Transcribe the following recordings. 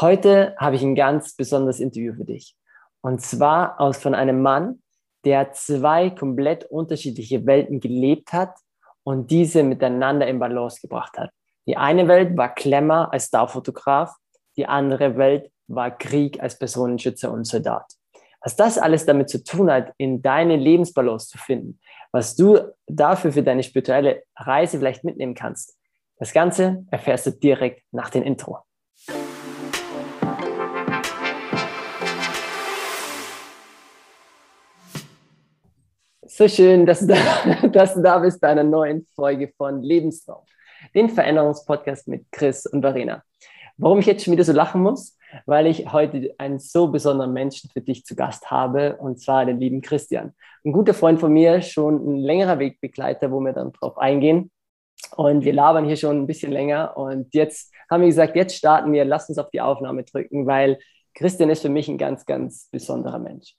Heute habe ich ein ganz besonderes Interview für dich. Und zwar aus von einem Mann, der zwei komplett unterschiedliche Welten gelebt hat und diese miteinander in Balance gebracht hat. Die eine Welt war Klemmer als Starfotograf, die andere Welt war Krieg als Personenschützer und Soldat. Was das alles damit zu tun hat, in deine Lebensbalance zu finden, was du dafür für deine spirituelle Reise vielleicht mitnehmen kannst, das Ganze erfährst du direkt nach dem Intro. So schön, dass du, da, dass du da bist bei einer neuen Folge von Lebenstraum, den Veränderungspodcast mit Chris und Verena. Warum ich jetzt schon wieder so lachen muss? Weil ich heute einen so besonderen Menschen für dich zu Gast habe, und zwar den lieben Christian. Ein guter Freund von mir, schon ein längerer Wegbegleiter, wo wir dann drauf eingehen. Und wir labern hier schon ein bisschen länger. Und jetzt haben wir gesagt, jetzt starten wir, lass uns auf die Aufnahme drücken, weil Christian ist für mich ein ganz, ganz besonderer Mensch.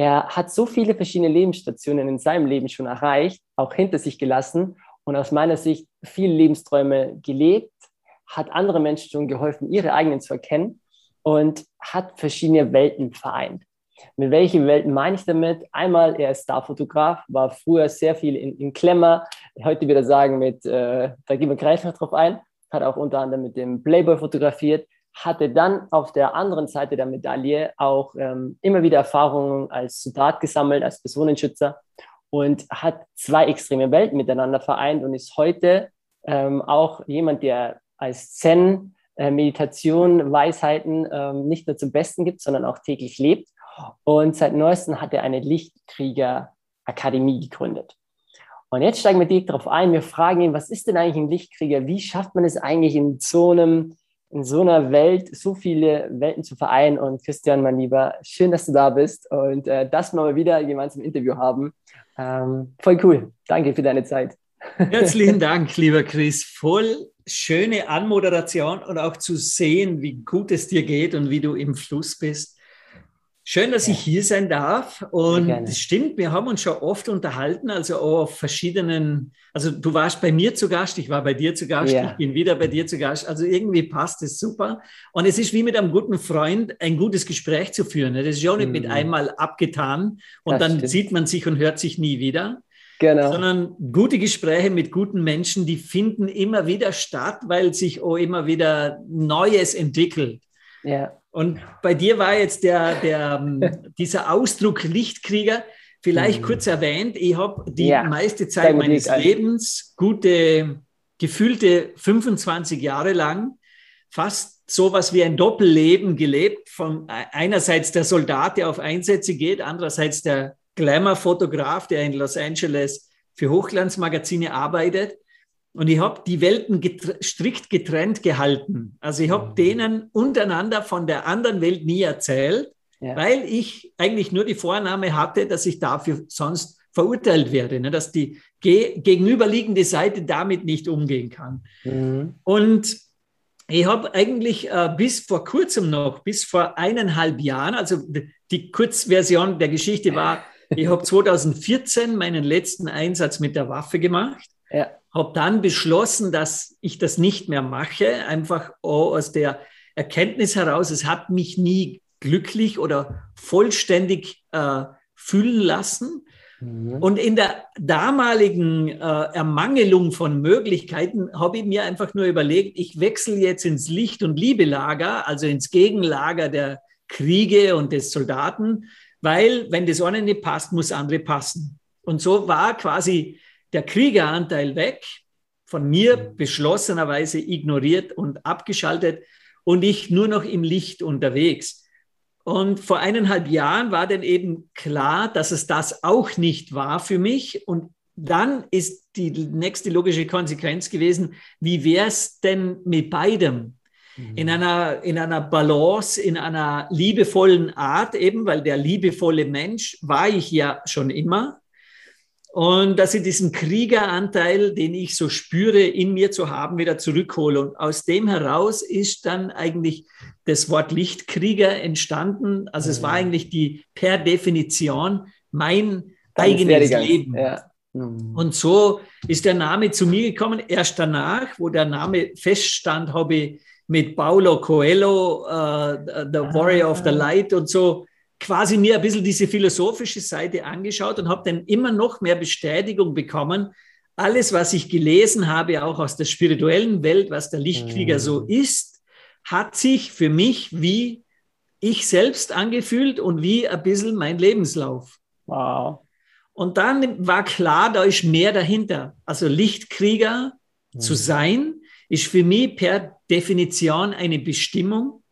Er hat so viele verschiedene Lebensstationen in seinem Leben schon erreicht, auch hinter sich gelassen und aus meiner Sicht viele Lebensträume gelebt, hat andere Menschen schon geholfen, ihre eigenen zu erkennen und hat verschiedene Welten vereint. Mit welchen Welten meine ich damit? Einmal, er ist Starfotograf, war früher sehr viel in, in Klemmer, heute wieder sagen mit, äh, da gehen wir gleich noch drauf ein, hat auch unter anderem mit dem Playboy fotografiert, hatte dann auf der anderen Seite der Medaille auch ähm, immer wieder Erfahrungen als Soldat gesammelt, als Personenschützer und hat zwei extreme Welten miteinander vereint und ist heute ähm, auch jemand, der als Zen äh, Meditation, Weisheiten ähm, nicht nur zum Besten gibt, sondern auch täglich lebt. Und seit neuestem hat er eine Lichtkrieger-Akademie gegründet. Und jetzt steigen wir direkt darauf ein. Wir fragen ihn, was ist denn eigentlich ein Lichtkrieger? Wie schafft man es eigentlich in so einem in so einer Welt so viele Welten zu vereinen. Und Christian, mein Lieber, schön, dass du da bist und äh, dass wir mal wieder gemeinsam ein Interview haben. Ähm, voll cool. Danke für deine Zeit. Herzlichen Dank, lieber Chris. Voll schöne Anmoderation und auch zu sehen, wie gut es dir geht und wie du im Fluss bist. Schön, dass ich hier sein darf. Und es stimmt, wir haben uns schon oft unterhalten, also auch auf verschiedenen, also du warst bei mir zu Gast, ich war bei dir zu Gast, ja. ich bin wieder bei dir zu Gast. Also irgendwie passt es super. Und es ist wie mit einem guten Freund ein gutes Gespräch zu führen. Das ist ja nicht mhm. mit einmal abgetan und das dann stimmt. sieht man sich und hört sich nie wieder. Genau. Sondern gute Gespräche mit guten Menschen, die finden immer wieder statt, weil sich auch immer wieder Neues entwickelt. Ja. Und bei dir war jetzt der, der, ähm, dieser Ausdruck Lichtkrieger vielleicht mhm. kurz erwähnt. Ich habe die ja. meiste Zeit meines Lebens, gute, gefühlte 25 Jahre lang, fast sowas wie ein Doppelleben gelebt. Von einerseits der Soldat, der auf Einsätze geht, andererseits der Glamour-Fotograf, der in Los Angeles für Hochglanzmagazine arbeitet. Und ich habe die Welten getr strikt getrennt gehalten. Also ich habe mhm. denen untereinander von der anderen Welt nie erzählt, ja. weil ich eigentlich nur die Vornahme hatte, dass ich dafür sonst verurteilt werde, ne? dass die ge gegenüberliegende Seite damit nicht umgehen kann. Mhm. Und ich habe eigentlich äh, bis vor kurzem noch, bis vor eineinhalb Jahren, also die Kurzversion der Geschichte war, ich habe 2014 meinen letzten Einsatz mit der Waffe gemacht. Ja habe dann beschlossen, dass ich das nicht mehr mache, einfach aus der Erkenntnis heraus, es hat mich nie glücklich oder vollständig äh, fühlen lassen. Mhm. Und in der damaligen äh, Ermangelung von Möglichkeiten habe ich mir einfach nur überlegt, ich wechsle jetzt ins Licht- und Liebelager, also ins Gegenlager der Kriege und des Soldaten, weil wenn das eine nicht passt, muss andere passen. Und so war quasi der Kriegeranteil weg, von mir mhm. beschlossenerweise ignoriert und abgeschaltet und ich nur noch im Licht unterwegs. Und vor eineinhalb Jahren war dann eben klar, dass es das auch nicht war für mich. Und dann ist die nächste logische Konsequenz gewesen, wie wäre es denn mit beidem? In mhm. einer, in einer Balance, in einer liebevollen Art eben, weil der liebevolle Mensch war ich ja schon immer. Und dass ich diesen Kriegeranteil, den ich so spüre, in mir zu haben, wieder zurückhole. Und aus dem heraus ist dann eigentlich das Wort Lichtkrieger entstanden. Also es war mhm. eigentlich die per Definition mein Ganz eigenes Leben. Ja. Mhm. Und so ist der Name zu mir gekommen. Erst danach, wo der Name feststand, habe ich mit Paulo Coelho, uh, The Warrior ah. of the Light und so, quasi mir ein bisschen diese philosophische Seite angeschaut und habe dann immer noch mehr Bestätigung bekommen. Alles, was ich gelesen habe, auch aus der spirituellen Welt, was der Lichtkrieger mhm. so ist, hat sich für mich wie ich selbst angefühlt und wie ein bisschen mein Lebenslauf. Wow. Und dann war klar, da ist mehr dahinter. Also Lichtkrieger mhm. zu sein, ist für mich per Definition eine Bestimmung.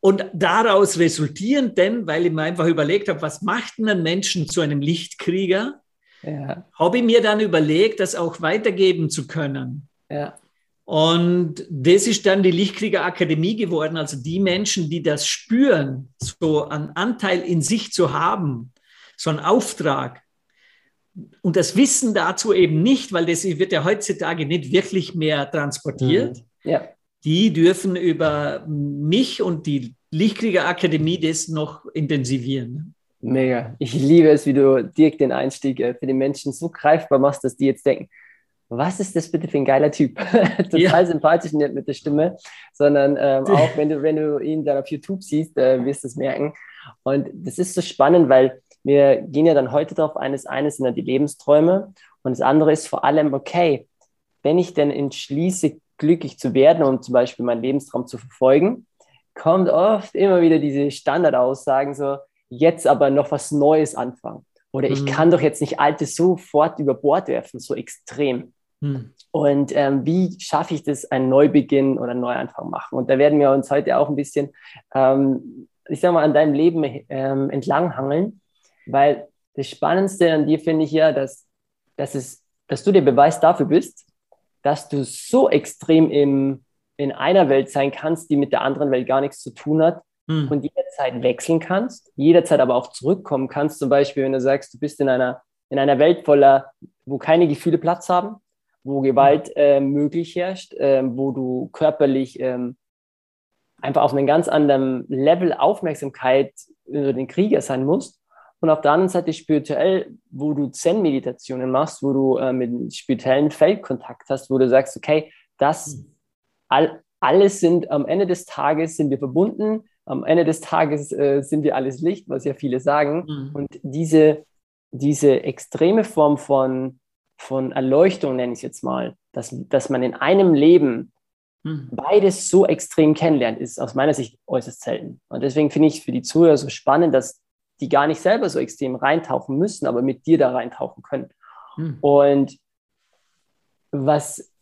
Und daraus resultierend denn, weil ich mir einfach überlegt habe, was macht einen Menschen zu einem Lichtkrieger, ja. habe ich mir dann überlegt, das auch weitergeben zu können. Ja. Und das ist dann die Lichtkrieger Akademie geworden. Also die Menschen, die das spüren, so einen Anteil in sich zu haben, so einen Auftrag. Und das Wissen dazu eben nicht, weil das wird ja heutzutage nicht wirklich mehr transportiert. Mhm. Ja. Die dürfen über mich und die Lichtkrieger Akademie das noch intensivieren. Mega. Ich liebe es, wie du direkt den Einstieg äh, für die Menschen so greifbar machst, dass die jetzt denken, was ist das bitte für ein geiler Typ? Total ja. sympathisch nicht mit der Stimme, sondern ähm, auch wenn du, wenn du ihn dann auf YouTube siehst, äh, wirst du es merken. Und das ist so spannend, weil wir gehen ja dann heute darauf ein, das eine sind dann die Lebensträume und das andere ist vor allem, okay, wenn ich denn entschließe, glücklich zu werden und zum Beispiel meinen Lebenstraum zu verfolgen, kommt oft immer wieder diese Standardaussagen so, jetzt aber noch was Neues anfangen. Oder ich mhm. kann doch jetzt nicht Altes sofort über Bord werfen, so extrem. Hm. Und ähm, wie schaffe ich das, einen Neubeginn oder einen Neuanfang machen? Und da werden wir uns heute auch ein bisschen, ähm, ich sag mal, an deinem Leben ähm, entlanghangeln, weil das Spannendste an dir finde ich ja, dass, dass, es, dass du der Beweis dafür bist, dass du so extrem im, in einer Welt sein kannst, die mit der anderen Welt gar nichts zu tun hat hm. und jederzeit wechseln kannst, jederzeit aber auch zurückkommen kannst. Zum Beispiel, wenn du sagst, du bist in einer, in einer Welt voller, wo keine Gefühle Platz haben, wo Gewalt äh, möglich herrscht, äh, wo du körperlich äh, einfach auf einem ganz anderen Level Aufmerksamkeit über den Krieger sein musst. Und auf der anderen Seite spirituell, wo du Zen-Meditationen machst, wo du äh, mit spirituellen Feldkontakt hast, wo du sagst, okay, das mhm. all, alles sind am Ende des Tages sind wir verbunden, am Ende des Tages äh, sind wir alles Licht, was ja viele sagen. Mhm. Und diese, diese extreme Form von von Erleuchtung, nenne ich es jetzt mal, dass, dass man in einem Leben hm. beides so extrem kennenlernt, ist aus meiner Sicht äußerst selten. Und deswegen finde ich es für die Zuhörer so spannend, dass die gar nicht selber so extrem reintauchen müssen, aber mit dir da reintauchen können. Hm. Und was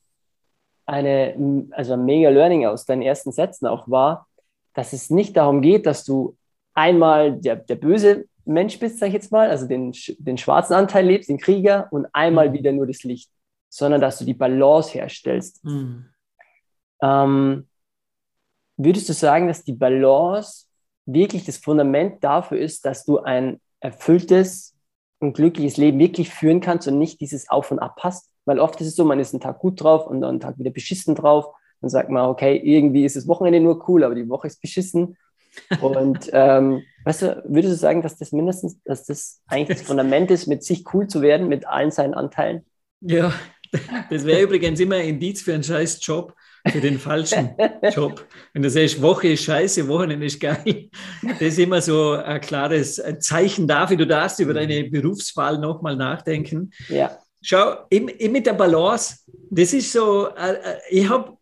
eine, also ein mega Learning aus deinen ersten Sätzen auch war, dass es nicht darum geht, dass du einmal der, der böse Mensch bist, sag ich jetzt mal, also den, den schwarzen Anteil lebst, den Krieger und einmal mhm. wieder nur das Licht, sondern dass du die Balance herstellst. Mhm. Ähm, würdest du sagen, dass die Balance wirklich das Fundament dafür ist, dass du ein erfülltes und glückliches Leben wirklich führen kannst und nicht dieses Auf und Ab hast? Weil oft ist es so, man ist einen Tag gut drauf und dann einen Tag wieder beschissen drauf. Dann sagt man, okay, irgendwie ist das Wochenende nur cool, aber die Woche ist beschissen. Und ähm, weißt du, würdest du sagen, dass das mindestens, dass das eigentlich das Fundament ist, mit sich cool zu werden, mit allen seinen Anteilen? Ja, das wäre übrigens immer ein Indiz für einen scheiß Job, für den falschen Job. Wenn du sagst, Woche ist scheiße, Wochenende ist geil, das ist immer so ein klares Zeichen dafür, du darfst über deine Berufswahl nochmal nachdenken. Ja. Schau, mit der Balance, das ist so, äh, äh, ich habe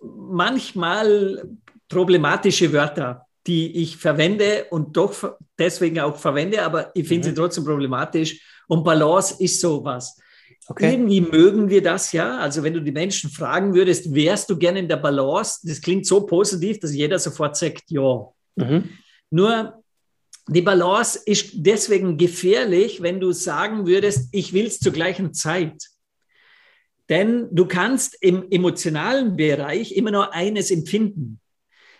manchmal problematische Wörter die ich verwende und doch deswegen auch verwende, aber ich finde mhm. sie trotzdem problematisch. Und Balance ist sowas. Okay. Irgendwie mögen wir das ja. Also wenn du die Menschen fragen würdest, wärst du gerne in der Balance? Das klingt so positiv, dass jeder sofort sagt, ja. Mhm. Nur die Balance ist deswegen gefährlich, wenn du sagen würdest, ich will es zur gleichen Zeit. Denn du kannst im emotionalen Bereich immer nur eines empfinden.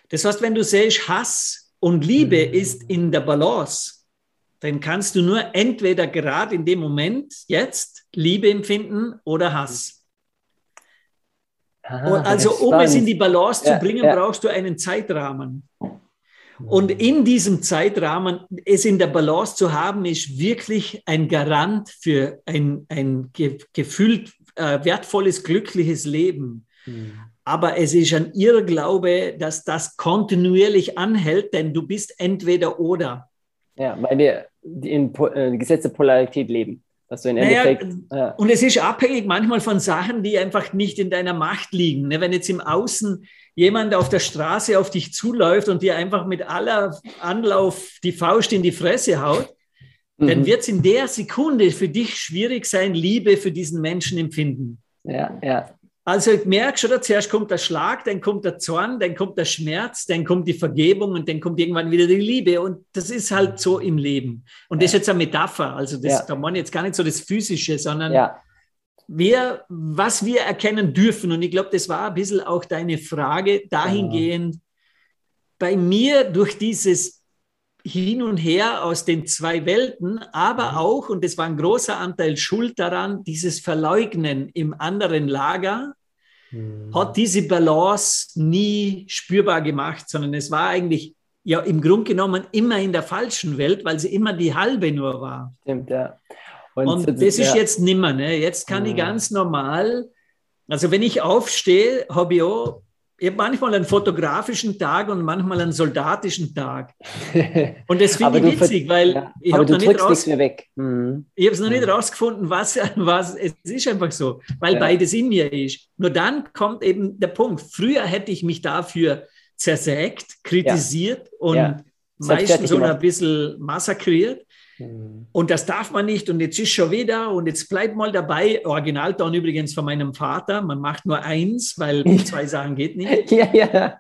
Das heißt, wenn du siehst, Hass und Liebe mhm. ist in der Balance, dann kannst du nur entweder gerade in dem Moment jetzt Liebe empfinden oder Hass. Aha, also um es in die Balance ja, zu bringen, ja. brauchst du einen Zeitrahmen. Und in diesem Zeitrahmen, es in der Balance zu haben, ist wirklich ein Garant für ein, ein gefühlt äh, wertvolles, glückliches Leben. Mhm. aber es ist ein Irrglaube, dass das kontinuierlich anhält, denn du bist entweder oder. Ja, weil wir in äh, Gesetze Polarität leben. Dass du in naja, ja. Und es ist abhängig manchmal von Sachen, die einfach nicht in deiner Macht liegen. Ne, wenn jetzt im Außen jemand auf der Straße auf dich zuläuft und dir einfach mit aller Anlauf die Faust in die Fresse haut, mhm. dann wird es in der Sekunde für dich schwierig sein, Liebe für diesen Menschen empfinden. Ja, ja. Also ich merke schon, zuerst kommt der Schlag, dann kommt der Zorn, dann kommt der Schmerz, dann kommt die Vergebung und dann kommt irgendwann wieder die Liebe. Und das ist halt so im Leben. Und das ist jetzt eine Metapher. Also das, ja. da meine jetzt gar nicht so das Physische, sondern ja. wir, was wir erkennen dürfen. Und ich glaube, das war ein bisschen auch deine Frage dahingehend. Ja. Bei mir durch dieses hin und her aus den zwei Welten, aber mhm. auch, und das war ein großer Anteil Schuld daran, dieses Verleugnen im anderen Lager mhm. hat diese Balance nie spürbar gemacht, sondern es war eigentlich ja im Grunde genommen immer in der falschen Welt, weil sie immer die halbe nur war. Stimmt, ja. Und, und das ist ja. jetzt nimmer. Ne? Jetzt kann mhm. ich ganz normal, also wenn ich aufstehe, habe ich auch ich habe manchmal einen fotografischen Tag und manchmal einen soldatischen Tag. Und das finde ich witzig, weil ja, ich habe noch nicht raus, weg. Mhm. Ich habe es noch mhm. nicht rausgefunden, was, was es ist einfach so, weil ja. beides in mir ist. Nur dann kommt eben der Punkt. Früher hätte ich mich dafür zersägt, kritisiert ja. und meistens so ein bisschen massakriert. Mhm. Und das darf man nicht und jetzt ist schon wieder und jetzt bleibt mal dabei. Originalton übrigens von meinem Vater. Man macht nur eins, weil zwei Sachen geht nicht. ja, ja.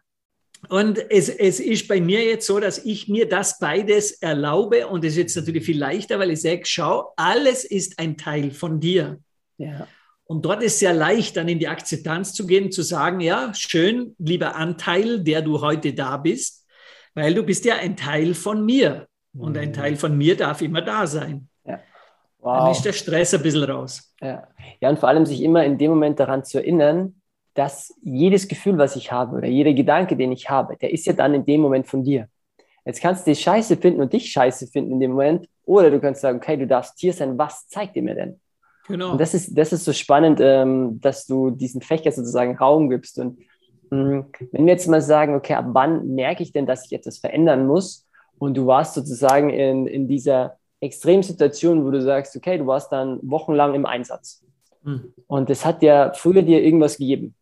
Und es, es ist bei mir jetzt so, dass ich mir das beides erlaube und es ist jetzt natürlich viel leichter, weil ich sage, schau, alles ist ein Teil von dir. Ja. Und dort ist sehr leicht, dann in die Akzeptanz zu gehen, zu sagen, ja, schön, lieber Anteil, der du heute da bist, weil du bist ja ein Teil von mir. Und ein mhm. Teil von mir darf immer da sein. Ja. Wow. Dann ist der Stress ein bisschen raus. Ja. ja, und vor allem sich immer in dem Moment daran zu erinnern, dass jedes Gefühl, was ich habe oder jeder Gedanke, den ich habe, der ist ja dann in dem Moment von dir. Jetzt kannst du dich scheiße finden und dich scheiße finden in dem Moment. Oder du kannst sagen, okay, du darfst hier sein, was zeigt dir mir denn? Genau. Und das ist, das ist so spannend, ähm, dass du diesen Fächer sozusagen Raum gibst. Und mh, mm, wenn wir jetzt mal sagen, okay, ab wann merke ich denn, dass ich etwas verändern muss? Und du warst sozusagen in, in dieser Extremsituation, wo du sagst, okay, du warst dann wochenlang im Einsatz. Mhm. Und das hat ja früher dir irgendwas gegeben.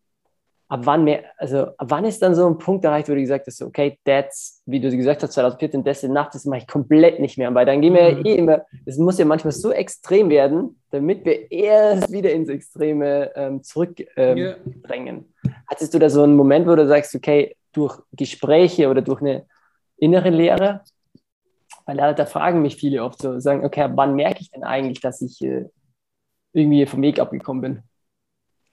Ab wann mehr, also ab wann ist dann so ein Punkt erreicht, wo du gesagt hast, okay, that's, wie du gesagt hast, 2014, das Nacht, das mache ich komplett nicht mehr. Weil dann gehen wir mhm. ja eh immer, das muss ja manchmal so extrem werden, damit wir erst wieder ins Extreme ähm, zurückdrängen. Ähm, yeah. Hattest du da so einen Moment, wo du sagst, okay, durch Gespräche oder durch eine innere Lehre? Weil da, fragen mich viele oft so, sagen, okay, wann merke ich denn eigentlich, dass ich äh, irgendwie vom Weg abgekommen bin?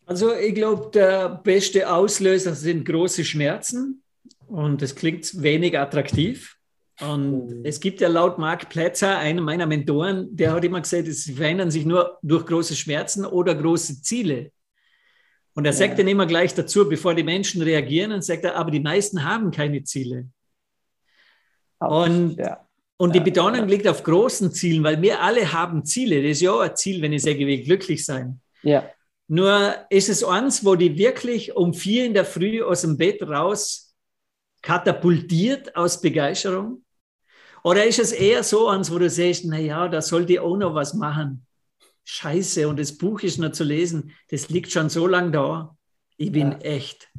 Also ich glaube, der beste Auslöser sind große Schmerzen und das klingt wenig attraktiv. Und mhm. es gibt ja laut Mark Plätzer, einer meiner Mentoren, der hat immer gesagt, es verändern sich nur durch große Schmerzen oder große Ziele. Und er ja. sagt dann immer gleich dazu, bevor die Menschen reagieren, und sagt er, aber die meisten haben keine Ziele. Und, ja. und die Betonung liegt auf großen Zielen, weil wir alle haben Ziele. Das ist ja auch ein Ziel, wenn ich sage, ich will glücklich sein. Ja. Nur ist es eins, wo die wirklich um vier in der Früh aus dem Bett raus katapultiert aus Begeisterung? Oder ist es eher so eins, wo du sagst, naja, da sollte ich auch noch was machen? Scheiße, und das Buch ist noch zu lesen, das liegt schon so lange da. Ich bin ja. echt.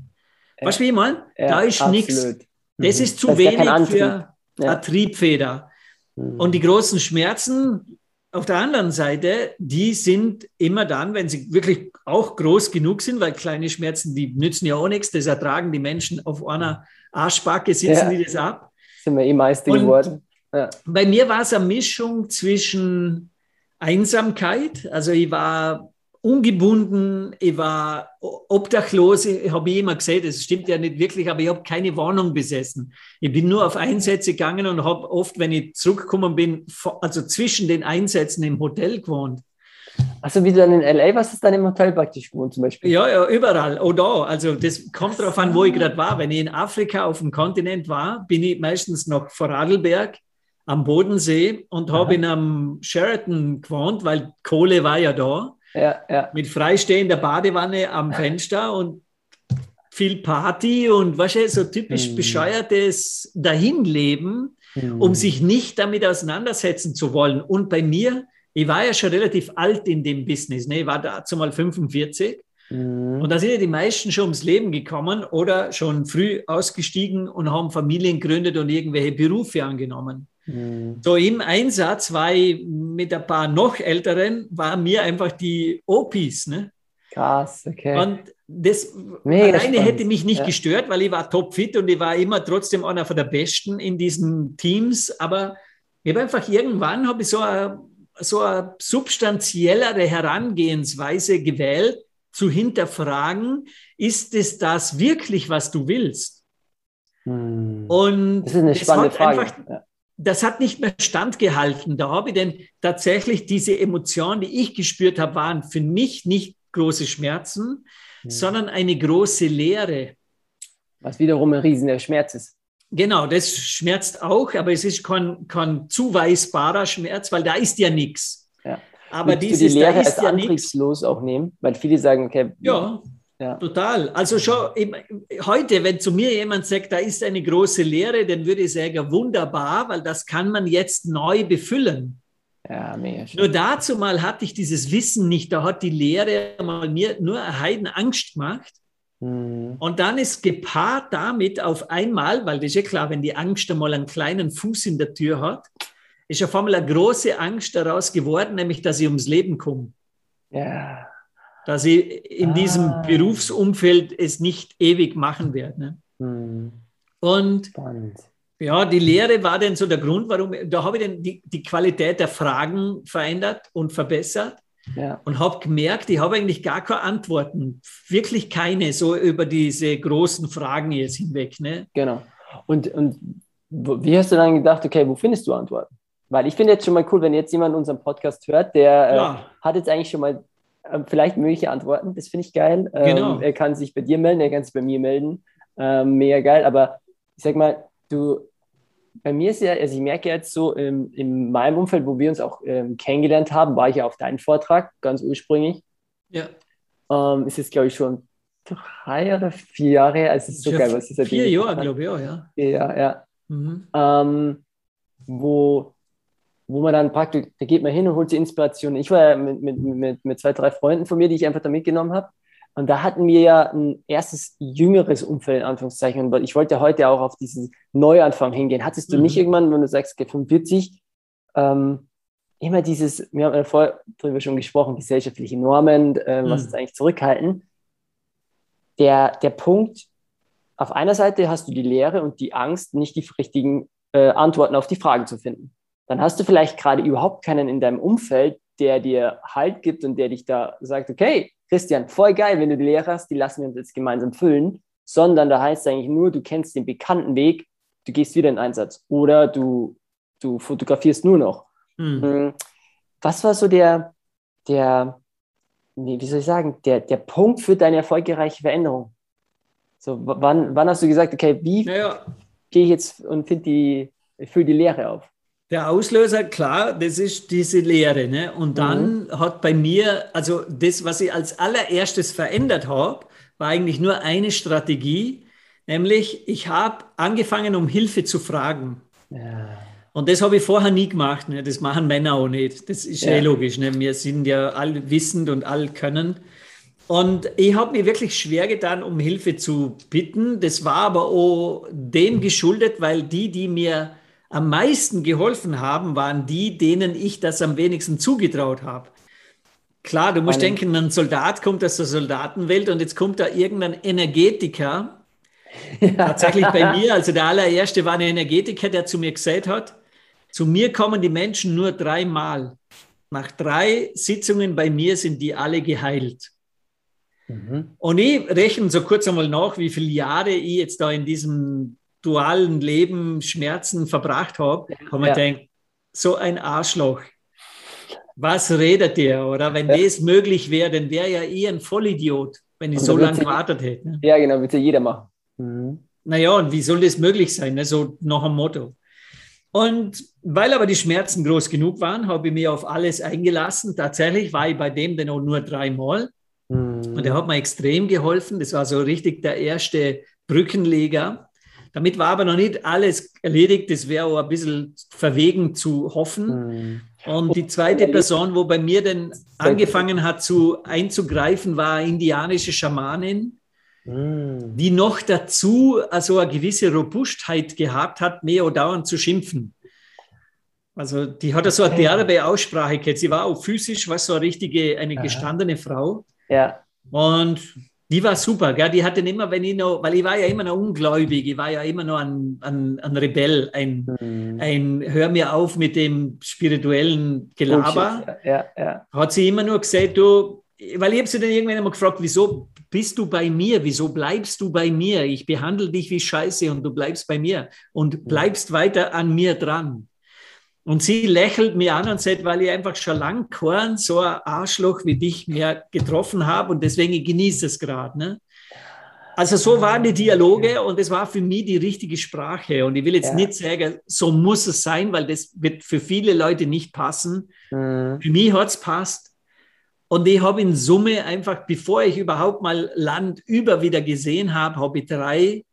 Weißt du, wie ich meine? Ja, da ist nichts. Das mhm. ist zu das wenig für, ja. Triebfeder. Mhm. Und die großen Schmerzen auf der anderen Seite, die sind immer dann, wenn sie wirklich auch groß genug sind, weil kleine Schmerzen, die nützen ja auch nichts, das ertragen die Menschen auf einer Arschbacke, sitzen ja. die das ab. Sind wir eh Meister geworden. Ja. Bei mir war es eine Mischung zwischen Einsamkeit, also ich war ungebunden, ich war obdachlos, ich habe immer gesagt, das stimmt ja nicht wirklich, aber ich habe keine Wohnung besessen. Ich bin nur auf Einsätze gegangen und habe oft, wenn ich zurückgekommen bin, also zwischen den Einsätzen im Hotel gewohnt. Also wie du dann in LA, was ist dann im Hotel praktisch gewohnt zum Beispiel? Ja, ja, überall. Oh da. Also das kommt darauf an, wo ich gerade war. Wenn ich in Afrika auf dem Kontinent war, bin ich meistens noch vor Radlberg am Bodensee und habe in einem Sheraton gewohnt, weil Kohle war ja da ja, ja. mit freistehender Badewanne am Fenster und viel Party und was so typisch mhm. bescheuertes Dahinleben, mhm. um sich nicht damit auseinandersetzen zu wollen. Und bei mir, ich war ja schon relativ alt in dem Business, ne? ich war dazu mal 45. Mhm. Und da sind ja die meisten schon ums Leben gekommen oder schon früh ausgestiegen und haben Familien gegründet und irgendwelche Berufe angenommen. Mhm. So im Einsatz war ich mit ein paar noch älteren, waren mir einfach die OPs. Ne? Krass, okay. Und das Mega alleine spannend. hätte mich nicht ja. gestört, weil ich war topfit und ich war immer trotzdem einer von der Besten in diesen Teams. Aber ich habe einfach irgendwann habe ich so eine, so eine substanziellere Herangehensweise gewählt, zu hinterfragen, ist es das wirklich, was du willst? Hm. Und das ist eine spannende Frage. Einfach, ja. Das hat nicht mehr standgehalten. Da habe ich denn tatsächlich diese Emotionen, die ich gespürt habe, waren für mich nicht große Schmerzen, hm. sondern eine große Leere. Was wiederum ein riesiger Schmerz ist. Genau, das schmerzt auch, aber es ist kein, kein zuweisbarer Schmerz, weil da ist ja nichts. Ja. Aber Willst dieses, du die Lehre als ja antriebslos auch nehmen, weil viele sagen, okay. Ja, ja. Total. Also schon heute, wenn zu mir jemand sagt, da ist eine große Lehre, dann würde ich sagen, wunderbar, weil das kann man jetzt neu befüllen. Ja, mega schön. Nur dazu mal hatte ich dieses Wissen nicht. Da hat die Lehre mal mir nur eine Heidenangst gemacht. Mhm. Und dann ist gepaart damit auf einmal, weil das ist ja klar, wenn die Angst einmal einen kleinen Fuß in der Tür hat, ist auf einmal eine große Angst daraus geworden, nämlich, dass ich ums Leben komme. Ja. Dass ich in ah. diesem Berufsumfeld es nicht ewig machen werde. Ne? Mhm. Und Spannend. Ja, die Lehre war denn so der Grund, warum, da habe ich dann die, die Qualität der Fragen verändert und verbessert ja. und habe gemerkt, ich habe eigentlich gar keine Antworten, wirklich keine, so über diese großen Fragen jetzt hinweg. Ne? Genau. Und, und wie hast du dann gedacht, okay, wo findest du Antworten? Weil ich finde jetzt schon mal cool, wenn jetzt jemand unseren Podcast hört, der ja. äh, hat jetzt eigentlich schon mal äh, vielleicht mögliche Antworten. Das finde ich geil. Ähm, genau. Er kann sich bei dir melden, er kann sich bei mir melden. Ähm, mega geil. Aber ich sag mal, du, bei mir ist ja, also ich merke jetzt so ähm, in meinem Umfeld, wo wir uns auch ähm, kennengelernt haben, war ich ja auf deinen Vortrag, ganz ursprünglich. Ja. Ähm, ist jetzt, glaube ich, schon drei oder vier Jahre her. Also es ist so geil, was ist Vier Jahre, glaube ich, auch, ja. Ja, ja. Mhm. Ähm, wo, wo man dann praktisch, da geht man hin und holt die Inspiration. Ich war ja mit, mit, mit, mit zwei, drei Freunden von mir, die ich einfach da mitgenommen habe. Und da hatten wir ja ein erstes jüngeres Umfeld, in Anführungszeichen. Und ich wollte heute auch auf diesen Neuanfang hingehen. Hattest du mhm. nicht irgendwann, wenn du sagst, okay, 45, ähm, immer dieses, wir haben ja vorher darüber schon gesprochen, gesellschaftliche Normen, äh, mhm. was uns eigentlich zurückhalten. Der, der Punkt, auf einer Seite hast du die Lehre und die Angst, nicht die richtigen äh, Antworten auf die Fragen zu finden. Dann hast du vielleicht gerade überhaupt keinen in deinem Umfeld, der dir Halt gibt und der dich da sagt, okay, Christian, voll geil, wenn du die Lehre hast, die lassen wir uns jetzt gemeinsam füllen, sondern da heißt es eigentlich nur, du kennst den bekannten Weg, du gehst wieder in Einsatz oder du, du fotografierst nur noch. Mhm. Was war so der, der, wie soll ich sagen, der, der Punkt für deine erfolgreiche Veränderung? So, wann, wann hast du gesagt, okay, wie naja. gehe ich jetzt und finde die, fülle die Lehre auf? Der Auslöser, klar, das ist diese Lehre. Ne? Und dann mhm. hat bei mir, also das, was ich als allererstes verändert habe, war eigentlich nur eine Strategie, nämlich ich habe angefangen, um Hilfe zu fragen. Ja. Und das habe ich vorher nie gemacht. Ne? Das machen Männer auch nicht. Das ist ja eh logisch. Ne? Wir sind ja all wissend und all können. Und ich habe mir wirklich schwer getan, um Hilfe zu bitten. Das war aber auch dem geschuldet, weil die, die mir am meisten geholfen haben, waren die, denen ich das am wenigsten zugetraut habe. Klar, du musst Meine... denken, ein Soldat kommt aus der Soldatenwelt und jetzt kommt da irgendein Energetiker. Ja. Tatsächlich bei mir, also der allererste war ein Energetiker, der zu mir gesagt hat, zu mir kommen die Menschen nur dreimal. Nach drei Sitzungen bei mir sind die alle geheilt. Mhm. Und ich rechne so kurz einmal nach, wie viele Jahre ich jetzt da in diesem dualen Leben Schmerzen verbracht habe, habe ja. ich gedacht, so ein Arschloch. Was redet der? Oder wenn ja. das möglich wäre, dann wäre ja eh ein Vollidiot, wenn ich so lange gewartet hätte. Ne? Ja, genau, würde ja jeder machen. Mhm. Naja, und wie soll das möglich sein? Ne? So nach dem Motto. Und weil aber die Schmerzen groß genug waren, habe ich mich auf alles eingelassen. Tatsächlich war ich bei dem dann auch nur dreimal. Mhm. Und der hat mir extrem geholfen. Das war so richtig der erste Brückenleger. Damit war aber noch nicht alles erledigt. Das wäre auch ein bisschen verwegen zu hoffen. Mhm. Und die zweite Person, wo bei mir dann angefangen hat zu einzugreifen, war eine indianische Schamanin, mm. die noch dazu also eine gewisse Robustheit gehabt hat, mehr oder dauernd zu schimpfen. Also die hat so eine derbe Aussprache gehabt. Sie war auch physisch, was so eine richtige, eine gestandene Frau. Ja. Und die war super, gell? die hatte immer, wenn ich noch, weil ich war ja immer noch ungläubig, ich war ja immer noch ein, ein, ein Rebell, ein, mhm. ein Hör mir auf mit dem spirituellen Gelaber. Ja, ja. Hat sie immer nur gesagt, du, weil ich habe sie dann irgendwann einmal gefragt, wieso bist du bei mir, wieso bleibst du bei mir? Ich behandle dich wie Scheiße und du bleibst bei mir und mhm. bleibst weiter an mir dran. Und sie lächelt mir an und sagt, weil ich einfach schon lang kein so ein Arschloch wie dich mehr getroffen habe und deswegen genieße es gerade. Ne? Also so waren die Dialoge und es war für mich die richtige Sprache. Und ich will jetzt ja. nicht sagen, so muss es sein, weil das wird für viele Leute nicht passen. Mhm. Für mich hat es passt. Und ich habe in Summe einfach, bevor ich überhaupt mal Land über wieder gesehen habe, habe ich drei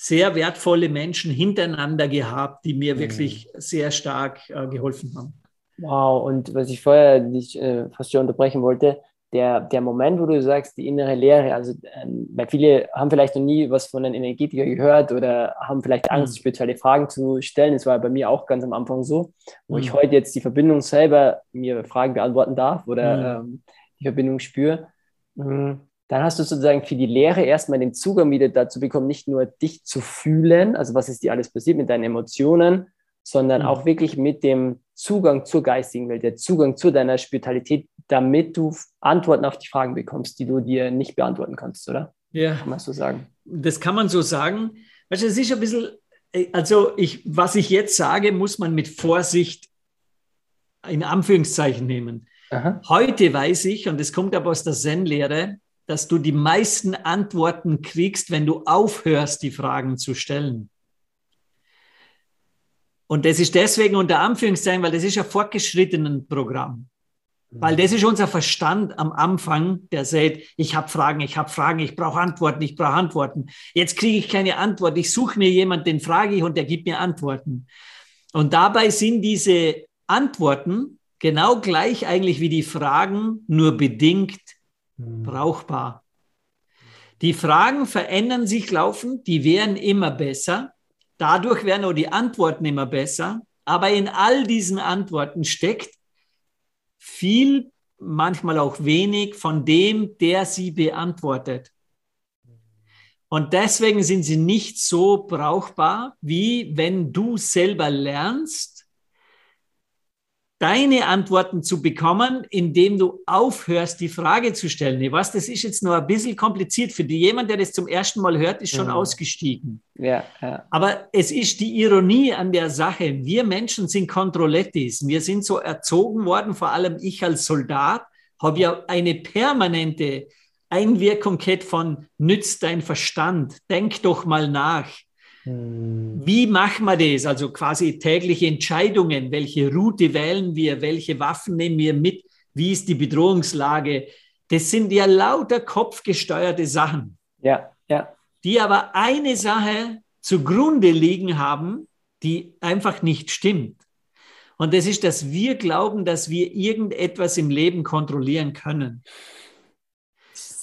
sehr wertvolle Menschen hintereinander gehabt, die mir mhm. wirklich sehr stark äh, geholfen haben. Wow, und was ich vorher dich äh, fast schon unterbrechen wollte, der, der Moment, wo du sagst, die innere Lehre, also ähm, weil viele haben vielleicht noch nie was von einem Energetiker gehört oder haben vielleicht Angst, mhm. spirituelle Fragen zu stellen. Das war bei mir auch ganz am Anfang so, wo mhm. ich heute jetzt die Verbindung selber mir Fragen beantworten darf oder mhm. ähm, die Verbindung spüre. Mhm dann hast du sozusagen für die Lehre erstmal den Zugang wieder dazu bekommen, nicht nur dich zu fühlen, also was ist dir alles passiert mit deinen Emotionen, sondern mhm. auch wirklich mit dem Zugang zur geistigen Welt, der Zugang zu deiner Spiritualität, damit du Antworten auf die Fragen bekommst, die du dir nicht beantworten kannst, oder? Ja. Kann man so sagen? Das kann man so sagen. Weißt du, es ist ein bisschen, äh, also ich, was ich jetzt sage, muss man mit Vorsicht in Anführungszeichen nehmen. Aha. Heute weiß ich, und das kommt aber aus der Zen-Lehre, dass du die meisten Antworten kriegst, wenn du aufhörst, die Fragen zu stellen. Und das ist deswegen unter Anführungszeichen, weil das ist ein fortgeschrittenen Programm. Weil das ist unser Verstand am Anfang, der sagt, ich habe Fragen, ich habe Fragen, ich brauche Antworten, ich brauche Antworten. Jetzt kriege ich keine Antwort. Ich suche mir jemanden, den frage ich und der gibt mir Antworten. Und dabei sind diese Antworten genau gleich eigentlich wie die Fragen, nur bedingt. Brauchbar. Die Fragen verändern sich laufend, die werden immer besser. Dadurch werden auch die Antworten immer besser. Aber in all diesen Antworten steckt viel, manchmal auch wenig von dem, der sie beantwortet. Und deswegen sind sie nicht so brauchbar, wie wenn du selber lernst, deine Antworten zu bekommen, indem du aufhörst, die Frage zu stellen. Ich weiß, das ist jetzt nur ein bisschen kompliziert für die. Jemand, der das zum ersten Mal hört, ist schon mhm. ausgestiegen. Ja, ja. Aber es ist die Ironie an der Sache. Wir Menschen sind Kontrollettis. Wir sind so erzogen worden, vor allem ich als Soldat, habe ja eine permanente Einwirkung von nützt dein Verstand, denk doch mal nach. Hm. Wie machen wir das? Also quasi tägliche Entscheidungen. Welche Route wählen wir? Welche Waffen nehmen wir mit? Wie ist die Bedrohungslage? Das sind ja lauter kopfgesteuerte Sachen. Ja, ja. Die aber eine Sache zugrunde liegen haben, die einfach nicht stimmt. Und das ist, dass wir glauben, dass wir irgendetwas im Leben kontrollieren können.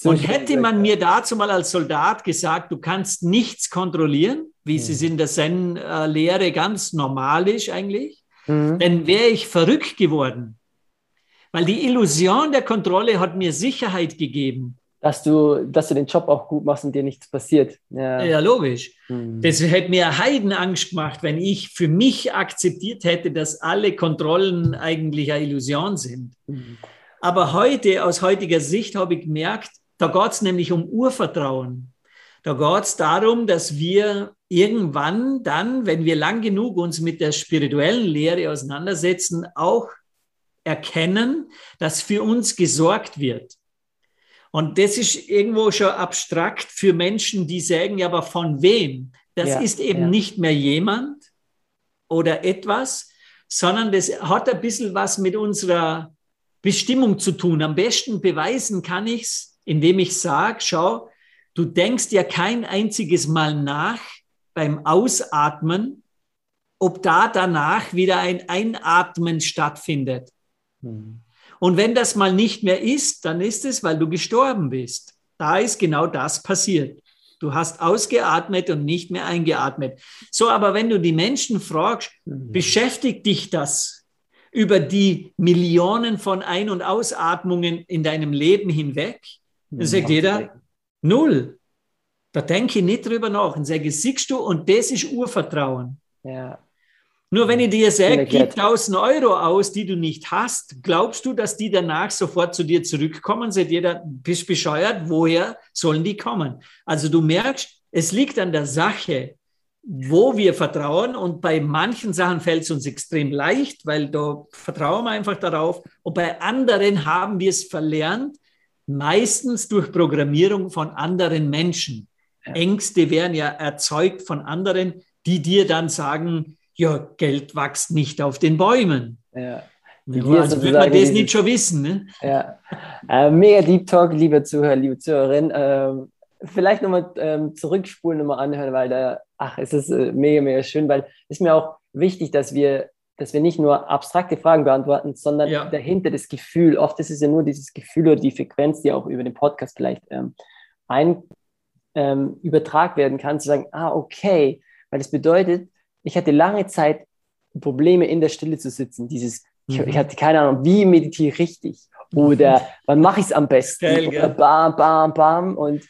Und hätte man mir dazu mal als Soldat gesagt, du kannst nichts kontrollieren, wie es in der Zen-Lehre ganz normal ist eigentlich, mhm. dann wäre ich verrückt geworden. Weil die Illusion der Kontrolle hat mir Sicherheit gegeben. Dass du, dass du den Job auch gut machst und dir nichts passiert. Ja, ja logisch. Mhm. Das hätte mir Heidenangst gemacht, wenn ich für mich akzeptiert hätte, dass alle Kontrollen eigentlich eine Illusion sind. Mhm. Aber heute, aus heutiger Sicht, habe ich gemerkt, da geht es nämlich um Urvertrauen. Da geht es darum, dass wir irgendwann dann, wenn wir lang genug uns mit der spirituellen Lehre auseinandersetzen, auch erkennen, dass für uns gesorgt wird. Und das ist irgendwo schon abstrakt für Menschen, die sagen, ja, aber von wem? Das ja, ist eben ja. nicht mehr jemand oder etwas, sondern das hat ein bisschen was mit unserer Bestimmung zu tun. Am besten beweisen kann ich es indem ich sage, schau, du denkst ja kein einziges Mal nach beim Ausatmen, ob da danach wieder ein Einatmen stattfindet. Mhm. Und wenn das mal nicht mehr ist, dann ist es, weil du gestorben bist. Da ist genau das passiert. Du hast ausgeatmet und nicht mehr eingeatmet. So, aber wenn du die Menschen fragst, mhm. beschäftigt dich das über die Millionen von Ein- und Ausatmungen in deinem Leben hinweg? Dann mhm. sagt jeder, null. Da denke ich nicht drüber nach. Und sage, siehst du, und das ist Urvertrauen. Ja. Nur wenn ich dir sage, gib 1000 Euro aus, die du nicht hast, glaubst du, dass die danach sofort zu dir zurückkommen? Seht jeder, bist bescheuert, woher sollen die kommen? Also du merkst, es liegt an der Sache, wo wir vertrauen und bei manchen Sachen fällt es uns extrem leicht, weil da vertrauen wir einfach darauf und bei anderen haben wir es verlernt, meistens durch Programmierung von anderen Menschen. Ja. Ängste werden ja erzeugt von anderen, die dir dann sagen, ja, Geld wächst nicht auf den Bäumen. Ja. Ja, also würde man das nicht schon wissen. Ne? Ja. Äh, mega Deep Talk, liebe Zuhörer, liebe Zuhörerin. Ähm, vielleicht nochmal ähm, zurückspulen, nochmal anhören, weil da, ach, es ist äh, mega, mega schön, weil es ist mir auch wichtig, dass wir, dass wir nicht nur abstrakte Fragen beantworten, sondern ja. dahinter das Gefühl. Oft ist es ja nur dieses Gefühl oder die Frequenz, die auch über den Podcast vielleicht ähm, ein, ähm, übertragen werden kann, zu sagen, ah, okay, weil das bedeutet, ich hatte lange Zeit Probleme in der Stille zu sitzen. Dieses, mhm. ich, ich, hatte keine Ahnung, wie meditiere ich richtig oder wann mache ich es am besten Geil, oder bam, bam, bam. Und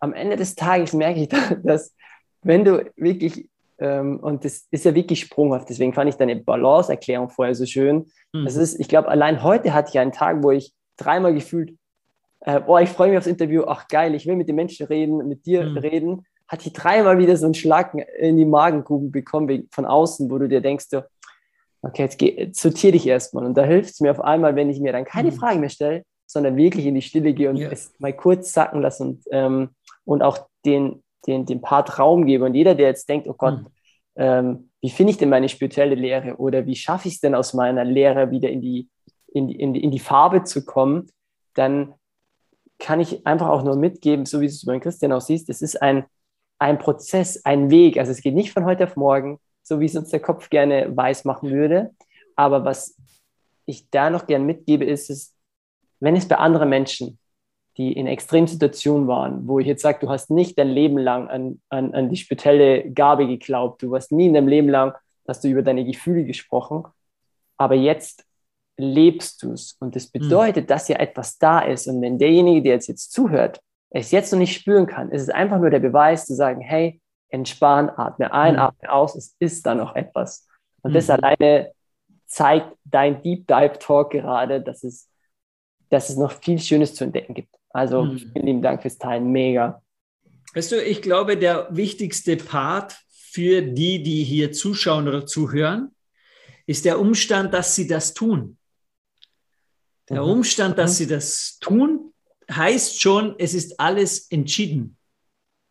am Ende des Tages merke ich, dass wenn du wirklich und das ist ja wirklich sprunghaft, deswegen fand ich deine Balance-Erklärung vorher so schön. Mhm. Das ist, ich glaube, allein heute hatte ich einen Tag, wo ich dreimal gefühlt, äh, boah, ich freue mich aufs Interview, ach geil, ich will mit den Menschen reden, mit dir mhm. reden hatte ich dreimal wieder so einen Schlag in die Magengrube bekommen von außen, wo du dir denkst, okay, jetzt geh, sortier dich erstmal. Und da hilft es mir auf einmal, wenn ich mir dann keine mhm. Fragen mehr stelle, sondern wirklich in die Stille gehe und yeah. es mal kurz sacken lasse und, ähm, und auch den, den, den Part Raum gebe. Und jeder, der jetzt denkt, oh Gott, mhm. ähm, wie finde ich denn meine spirituelle Lehre oder wie schaffe ich es denn aus meiner Lehre wieder in die, in die, in die, in die Farbe zu kommen, dann kann ich einfach auch nur mitgeben, so wie du es bei Christian auch siehst, es ist ein, ein Prozess, ein Weg. Also es geht nicht von heute auf morgen, so wie es uns der Kopf gerne weiß machen würde. Aber was ich da noch gerne mitgebe, ist es, wenn es bei anderen Menschen, die in Extremsituationen waren, wo ich jetzt sage, du hast nicht dein Leben lang an, an, an die spezielle Gabe geglaubt, du hast nie in deinem Leben lang, hast du über deine Gefühle gesprochen, aber jetzt lebst du es. Und das hm. bedeutet, mhm. dass ja etwas da ist. Und wenn derjenige, der jetzt, jetzt zuhört, es jetzt noch nicht spüren kann, ist es einfach nur der Beweis zu sagen, hey, entspann, atme ein, mhm. atme aus, es ist da noch etwas. Und mhm. das alleine zeigt dein Deep Dive Talk gerade, dass es, dass es noch viel Schönes zu entdecken gibt. Also mhm. vielen lieben Dank fürs Teilen, mega. Weißt du, ich glaube, der wichtigste Part für die, die hier zuschauen oder zuhören, ist der Umstand, dass sie das tun. Der mhm. Umstand, dass mhm. sie das tun, heißt schon, es ist alles entschieden.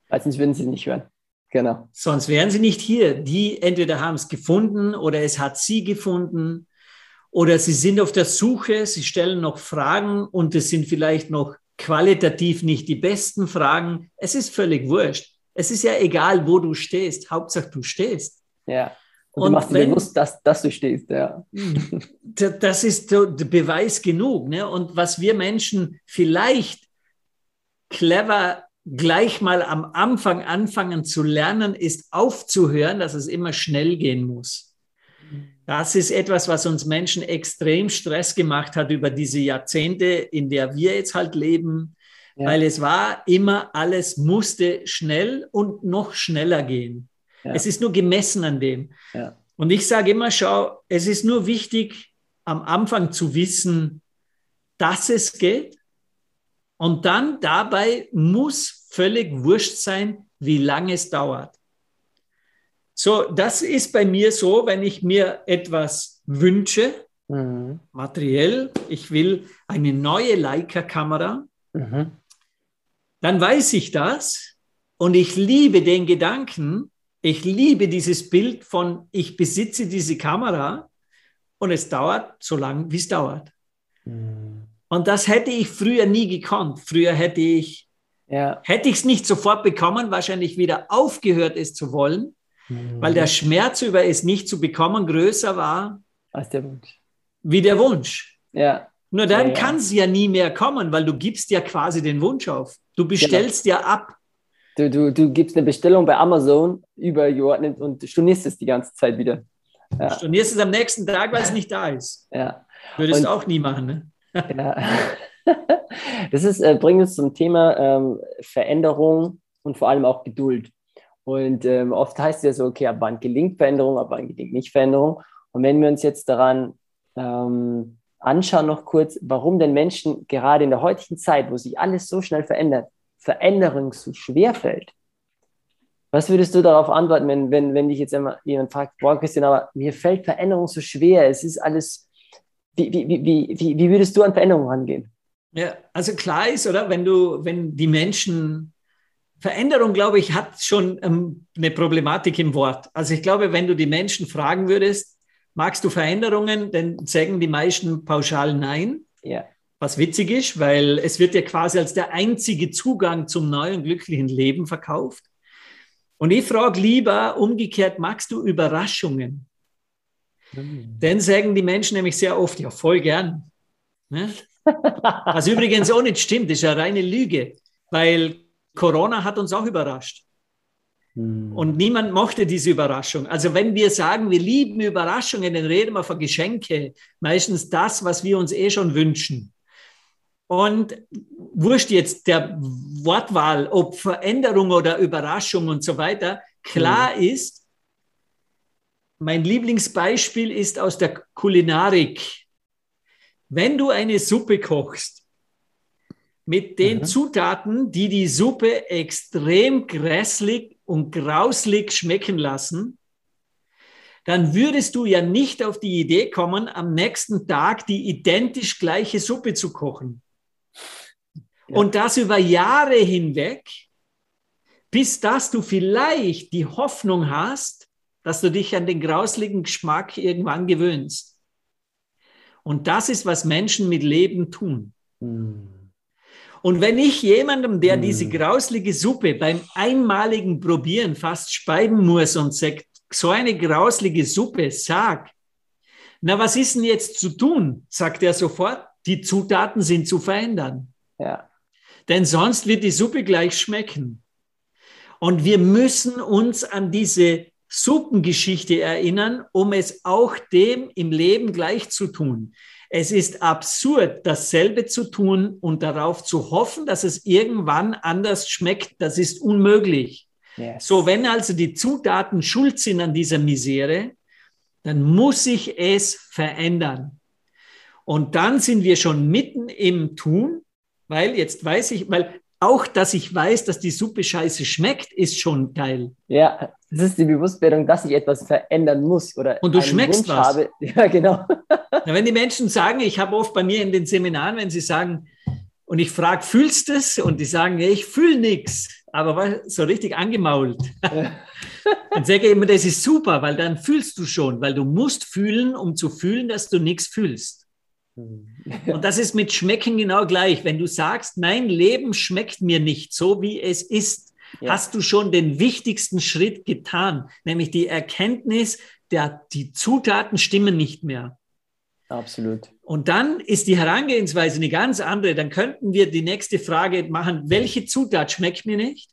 Weil sonst würden sie nicht hören. Genau. Sonst wären sie nicht hier. Die entweder haben es gefunden oder es hat sie gefunden oder sie sind auf der Suche, sie stellen noch Fragen und es sind vielleicht noch qualitativ nicht die besten Fragen. Es ist völlig wurscht. Es ist ja egal, wo du stehst. Hauptsache, du stehst. Ja. Und, und du machst wenn, bewusst, dass, dass du stehst, ja. Das ist Beweis genug. Ne? Und was wir Menschen vielleicht clever gleich mal am Anfang anfangen zu lernen, ist aufzuhören, dass es immer schnell gehen muss. Das ist etwas, was uns Menschen extrem Stress gemacht hat über diese Jahrzehnte, in der wir jetzt halt leben, ja. weil es war immer, alles musste schnell und noch schneller gehen. Ja. Es ist nur gemessen an dem. Ja. Und ich sage immer, schau, es ist nur wichtig, am Anfang zu wissen, dass es geht. Und dann dabei muss völlig wurscht sein, wie lange es dauert. So, das ist bei mir so, wenn ich mir etwas wünsche, mhm. materiell, ich will eine neue Leica-Kamera, mhm. dann weiß ich das und ich liebe den Gedanken, ich liebe dieses Bild von, ich besitze diese Kamera und es dauert so lange, wie es dauert. Mhm. Und das hätte ich früher nie gekonnt. Früher hätte ich ja. hätte ich es nicht sofort bekommen, wahrscheinlich wieder aufgehört, es zu wollen, mhm. weil der Schmerz über es nicht zu bekommen größer war als der Wunsch. Wie der Wunsch. Ja. Nur dann ja, ja. kann es ja nie mehr kommen, weil du gibst ja quasi den Wunsch auf. Du bestellst genau. ja ab. Du, du, du gibst eine Bestellung bei Amazon übergeordnet und stornierst es die ganze Zeit wieder. Ja. Stornierst es am nächsten Tag, weil es nicht da ist. Ja. Würdest du auch nie machen, ne? Ja. Das ist, äh, bringt uns zum Thema ähm, Veränderung und vor allem auch Geduld. Und ähm, oft heißt es ja so, okay, ab wann gelingt Veränderung, ab wann gelingt nicht Veränderung. Und wenn wir uns jetzt daran ähm, anschauen, noch kurz, warum denn Menschen gerade in der heutigen Zeit, wo sich alles so schnell verändert, Veränderung so schwer fällt. Was würdest du darauf antworten, wenn, wenn, wenn dich jetzt jemand fragt, boah, Christian, aber mir fällt Veränderung so schwer, es ist alles, wie, wie, wie, wie, wie würdest du an Veränderung rangehen? Ja, also klar ist, oder, wenn du, wenn die Menschen Veränderung, glaube ich, hat schon ähm, eine Problematik im Wort. Also ich glaube, wenn du die Menschen fragen würdest, magst du Veränderungen, dann sagen die meisten pauschal nein. Ja. Was witzig ist, weil es wird ja quasi als der einzige Zugang zum neuen glücklichen Leben verkauft. Und ich frage lieber umgekehrt, magst du Überraschungen? Mhm. Dann sagen die Menschen nämlich sehr oft, ja, voll gern. Ne? Was übrigens auch nicht stimmt, ist eine reine Lüge, weil Corona hat uns auch überrascht. Hm. Und niemand mochte diese Überraschung. Also wenn wir sagen, wir lieben Überraschungen, dann reden wir von Geschenke. Meistens das, was wir uns eh schon wünschen. Und wurscht jetzt der Wortwahl, ob Veränderung oder Überraschung und so weiter, klar mhm. ist, mein Lieblingsbeispiel ist aus der Kulinarik. Wenn du eine Suppe kochst, mit den mhm. Zutaten, die die Suppe extrem grässlich und grauslig schmecken lassen, dann würdest du ja nicht auf die Idee kommen, am nächsten Tag die identisch gleiche Suppe zu kochen. Ja. Und das über Jahre hinweg, bis dass du vielleicht die Hoffnung hast, dass du dich an den grausligen Geschmack irgendwann gewöhnst. Und das ist, was Menschen mit Leben tun. Mhm. Und wenn ich jemandem, der mhm. diese grauslige Suppe beim einmaligen Probieren fast speiden muss und sagt, so eine grauslige Suppe, sag, na, was ist denn jetzt zu tun? Sagt er sofort, die Zutaten sind zu verändern. Ja. Denn sonst wird die Suppe gleich schmecken. Und wir müssen uns an diese Suppengeschichte erinnern, um es auch dem im Leben gleich zu tun. Es ist absurd, dasselbe zu tun und darauf zu hoffen, dass es irgendwann anders schmeckt. Das ist unmöglich. Yes. So, wenn also die Zutaten schuld sind an dieser Misere, dann muss sich es verändern. Und dann sind wir schon mitten im Tun, weil jetzt weiß ich, weil auch, dass ich weiß, dass die Suppe scheiße schmeckt, ist schon geil. Ja, das ist die Bewusstwerdung, dass ich etwas verändern muss oder und du schmeckst Wunsch was. Habe. Ja, genau. Ja, wenn die Menschen sagen, ich habe oft bei mir in den Seminaren, wenn sie sagen, und ich frage, fühlst du es? Und die sagen, ja, ich fühle nichts, aber war so richtig angemault. Ja. Dann sage ich immer, das ist super, weil dann fühlst du schon, weil du musst fühlen, um zu fühlen, dass du nichts fühlst. Und das ist mit Schmecken genau gleich. Wenn du sagst, mein Leben schmeckt mir nicht so, wie es ist, ja. hast du schon den wichtigsten Schritt getan, nämlich die Erkenntnis, der, die Zutaten stimmen nicht mehr. Absolut. Und dann ist die Herangehensweise eine ganz andere. Dann könnten wir die nächste Frage machen, welche Zutat schmeckt mir nicht?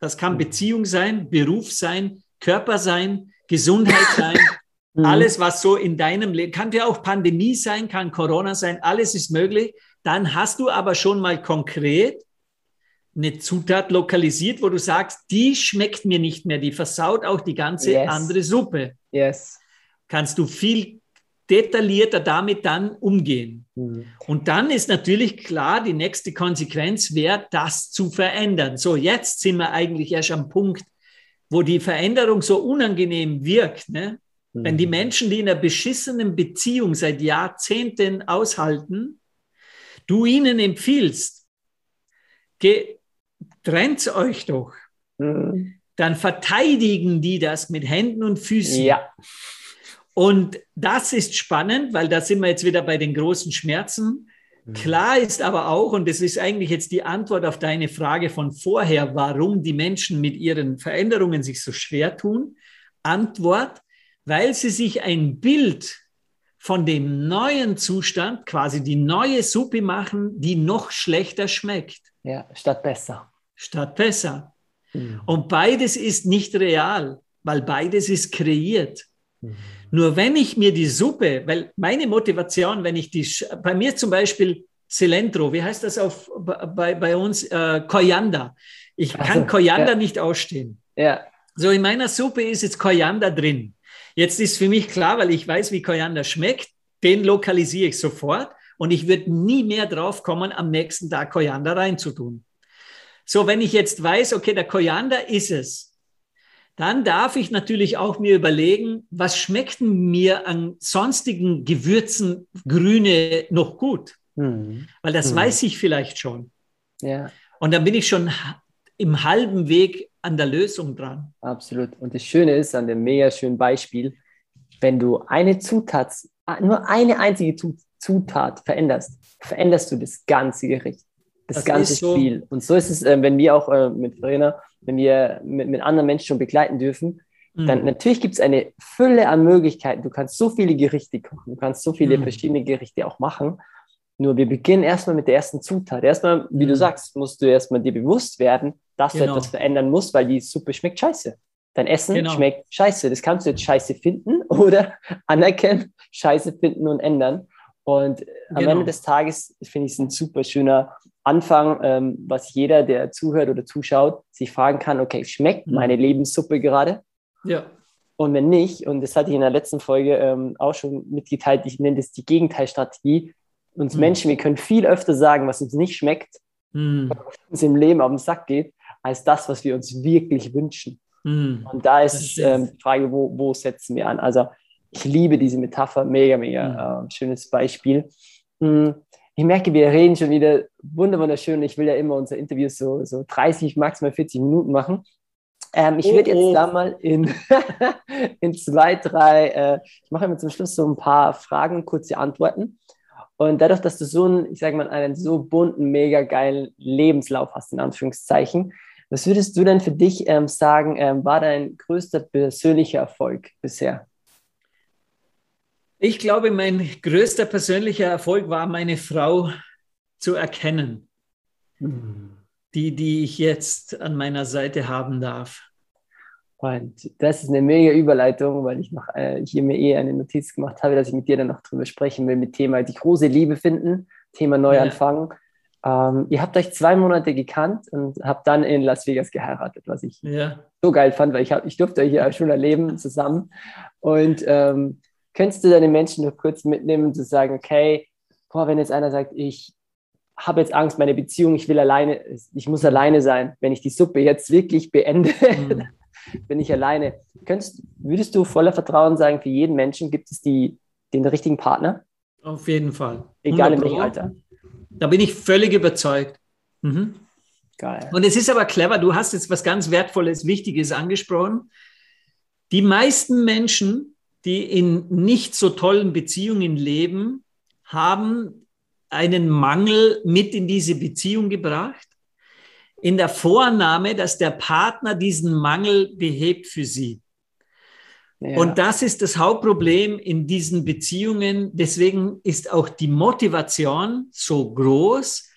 Das kann mhm. Beziehung sein, Beruf sein, Körper sein, Gesundheit sein, Mhm. Alles, was so in deinem Leben, kann ja auch Pandemie sein, kann Corona sein, alles ist möglich. Dann hast du aber schon mal konkret eine Zutat lokalisiert, wo du sagst, die schmeckt mir nicht mehr, die versaut auch die ganze yes. andere Suppe. Yes. Kannst du viel detaillierter damit dann umgehen. Mhm. Und dann ist natürlich klar, die nächste Konsequenz wäre, das zu verändern. So, jetzt sind wir eigentlich erst am Punkt, wo die Veränderung so unangenehm wirkt. Ne? Wenn die mhm. Menschen, die in einer beschissenen Beziehung seit Jahrzehnten aushalten, du ihnen empfiehlst, trennt euch doch, mhm. dann verteidigen die das mit Händen und Füßen. Ja. Und das ist spannend, weil da sind wir jetzt wieder bei den großen Schmerzen. Mhm. Klar ist aber auch, und das ist eigentlich jetzt die Antwort auf deine Frage von vorher, warum die Menschen mit ihren Veränderungen sich so schwer tun. Antwort, weil sie sich ein Bild von dem neuen Zustand, quasi die neue Suppe machen, die noch schlechter schmeckt. Ja, statt besser. Statt besser. Mhm. Und beides ist nicht real, weil beides ist kreiert. Mhm. Nur wenn ich mir die Suppe, weil meine Motivation, wenn ich die, bei mir zum Beispiel Cilantro, wie heißt das auf, bei, bei uns? Äh, Koriander. Ich kann also, Koriander ja. nicht ausstehen. Ja. So in meiner Suppe ist jetzt Koriander drin. Jetzt ist für mich klar, weil ich weiß, wie Koriander schmeckt, den lokalisiere ich sofort und ich würde nie mehr drauf kommen, am nächsten Tag Koriander reinzutun. So, wenn ich jetzt weiß, okay, der Koriander ist es, dann darf ich natürlich auch mir überlegen, was schmeckt mir an sonstigen Gewürzen grüne noch gut? Mhm. Weil das mhm. weiß ich vielleicht schon. Ja. Und dann bin ich schon im halben Weg an der Lösung dran. Absolut. Und das Schöne ist an dem mega schönen Beispiel, wenn du eine Zutat, nur eine einzige Zutat veränderst, veränderst du das ganze Gericht, das, das ganze Spiel. So. Und so ist es, äh, wenn wir auch äh, mit Verena wenn wir mit, mit anderen Menschen schon begleiten dürfen, mhm. dann natürlich gibt es eine Fülle an Möglichkeiten. Du kannst so viele Gerichte kochen, du kannst so viele mhm. verschiedene Gerichte auch machen. Nur wir beginnen erstmal mit der ersten Zutat. Erstmal, wie mhm. du sagst, musst du erstmal dir bewusst werden, dass genau. du etwas verändern musst, weil die Suppe schmeckt scheiße. Dein Essen genau. schmeckt scheiße. Das kannst du jetzt scheiße finden oder anerkennen, scheiße finden und ändern. Und am genau. Ende des Tages finde ich es ein super schöner Anfang, ähm, was jeder, der zuhört oder zuschaut, sich fragen kann, okay, schmeckt mhm. meine Lebenssuppe gerade? Ja. Und wenn nicht, und das hatte ich in der letzten Folge ähm, auch schon mitgeteilt, ich nenne das die Gegenteilstrategie. Uns mhm. Menschen, wir können viel öfter sagen, was uns nicht schmeckt, mhm. was uns im Leben auf den Sack geht, als das, was wir uns wirklich wünschen. Mhm. Und da ist ähm, die Frage, wo, wo setzen wir an? Also ich liebe diese Metapher, mega, mega mhm. äh, schönes Beispiel. Mhm ich merke, wir reden schon wieder wunderschön. Ich will ja immer unsere Interviews so, so 30, maximal 40 Minuten machen. Ähm, ich oh, würde jetzt oh. da mal in, in zwei, drei, äh, ich mache immer zum Schluss so ein paar Fragen, kurze Antworten. Und dadurch, dass du so einen, ich sage mal, einen so bunten, mega geilen Lebenslauf hast, in Anführungszeichen, was würdest du denn für dich ähm, sagen, ähm, war dein größter persönlicher Erfolg bisher? Ich glaube, mein größter persönlicher Erfolg war, meine Frau zu erkennen, mhm. die, die ich jetzt an meiner Seite haben darf. Und das ist eine mega Überleitung, weil ich noch äh, hier mir eh eine Notiz gemacht habe, dass ich mit dir dann noch drüber sprechen will, mit Thema die große Liebe finden, Thema Neuanfang. Ja. Ähm, ihr habt euch zwei Monate gekannt und habt dann in Las Vegas geheiratet, was ich ja. so geil fand, weil ich, hab, ich durfte euch ja schon erleben zusammen. Und ähm, Könntest du deine Menschen noch kurz mitnehmen zu sagen, okay, boah, wenn jetzt einer sagt, ich habe jetzt Angst, meine Beziehung, ich will alleine, ich muss alleine sein, wenn ich die Suppe jetzt wirklich beende, mhm. bin ich alleine. Könntest, würdest du voller Vertrauen sagen, für jeden Menschen gibt es die, den richtigen Partner? Auf jeden Fall. Egal in welchem Alter. Da bin ich völlig überzeugt. Mhm. Geil. Und es ist aber clever, du hast jetzt was ganz Wertvolles, Wichtiges angesprochen. Die meisten Menschen die in nicht so tollen Beziehungen leben, haben einen Mangel mit in diese Beziehung gebracht, in der Vornahme, dass der Partner diesen Mangel behebt für sie. Ja. Und das ist das Hauptproblem in diesen Beziehungen. Deswegen ist auch die Motivation so groß,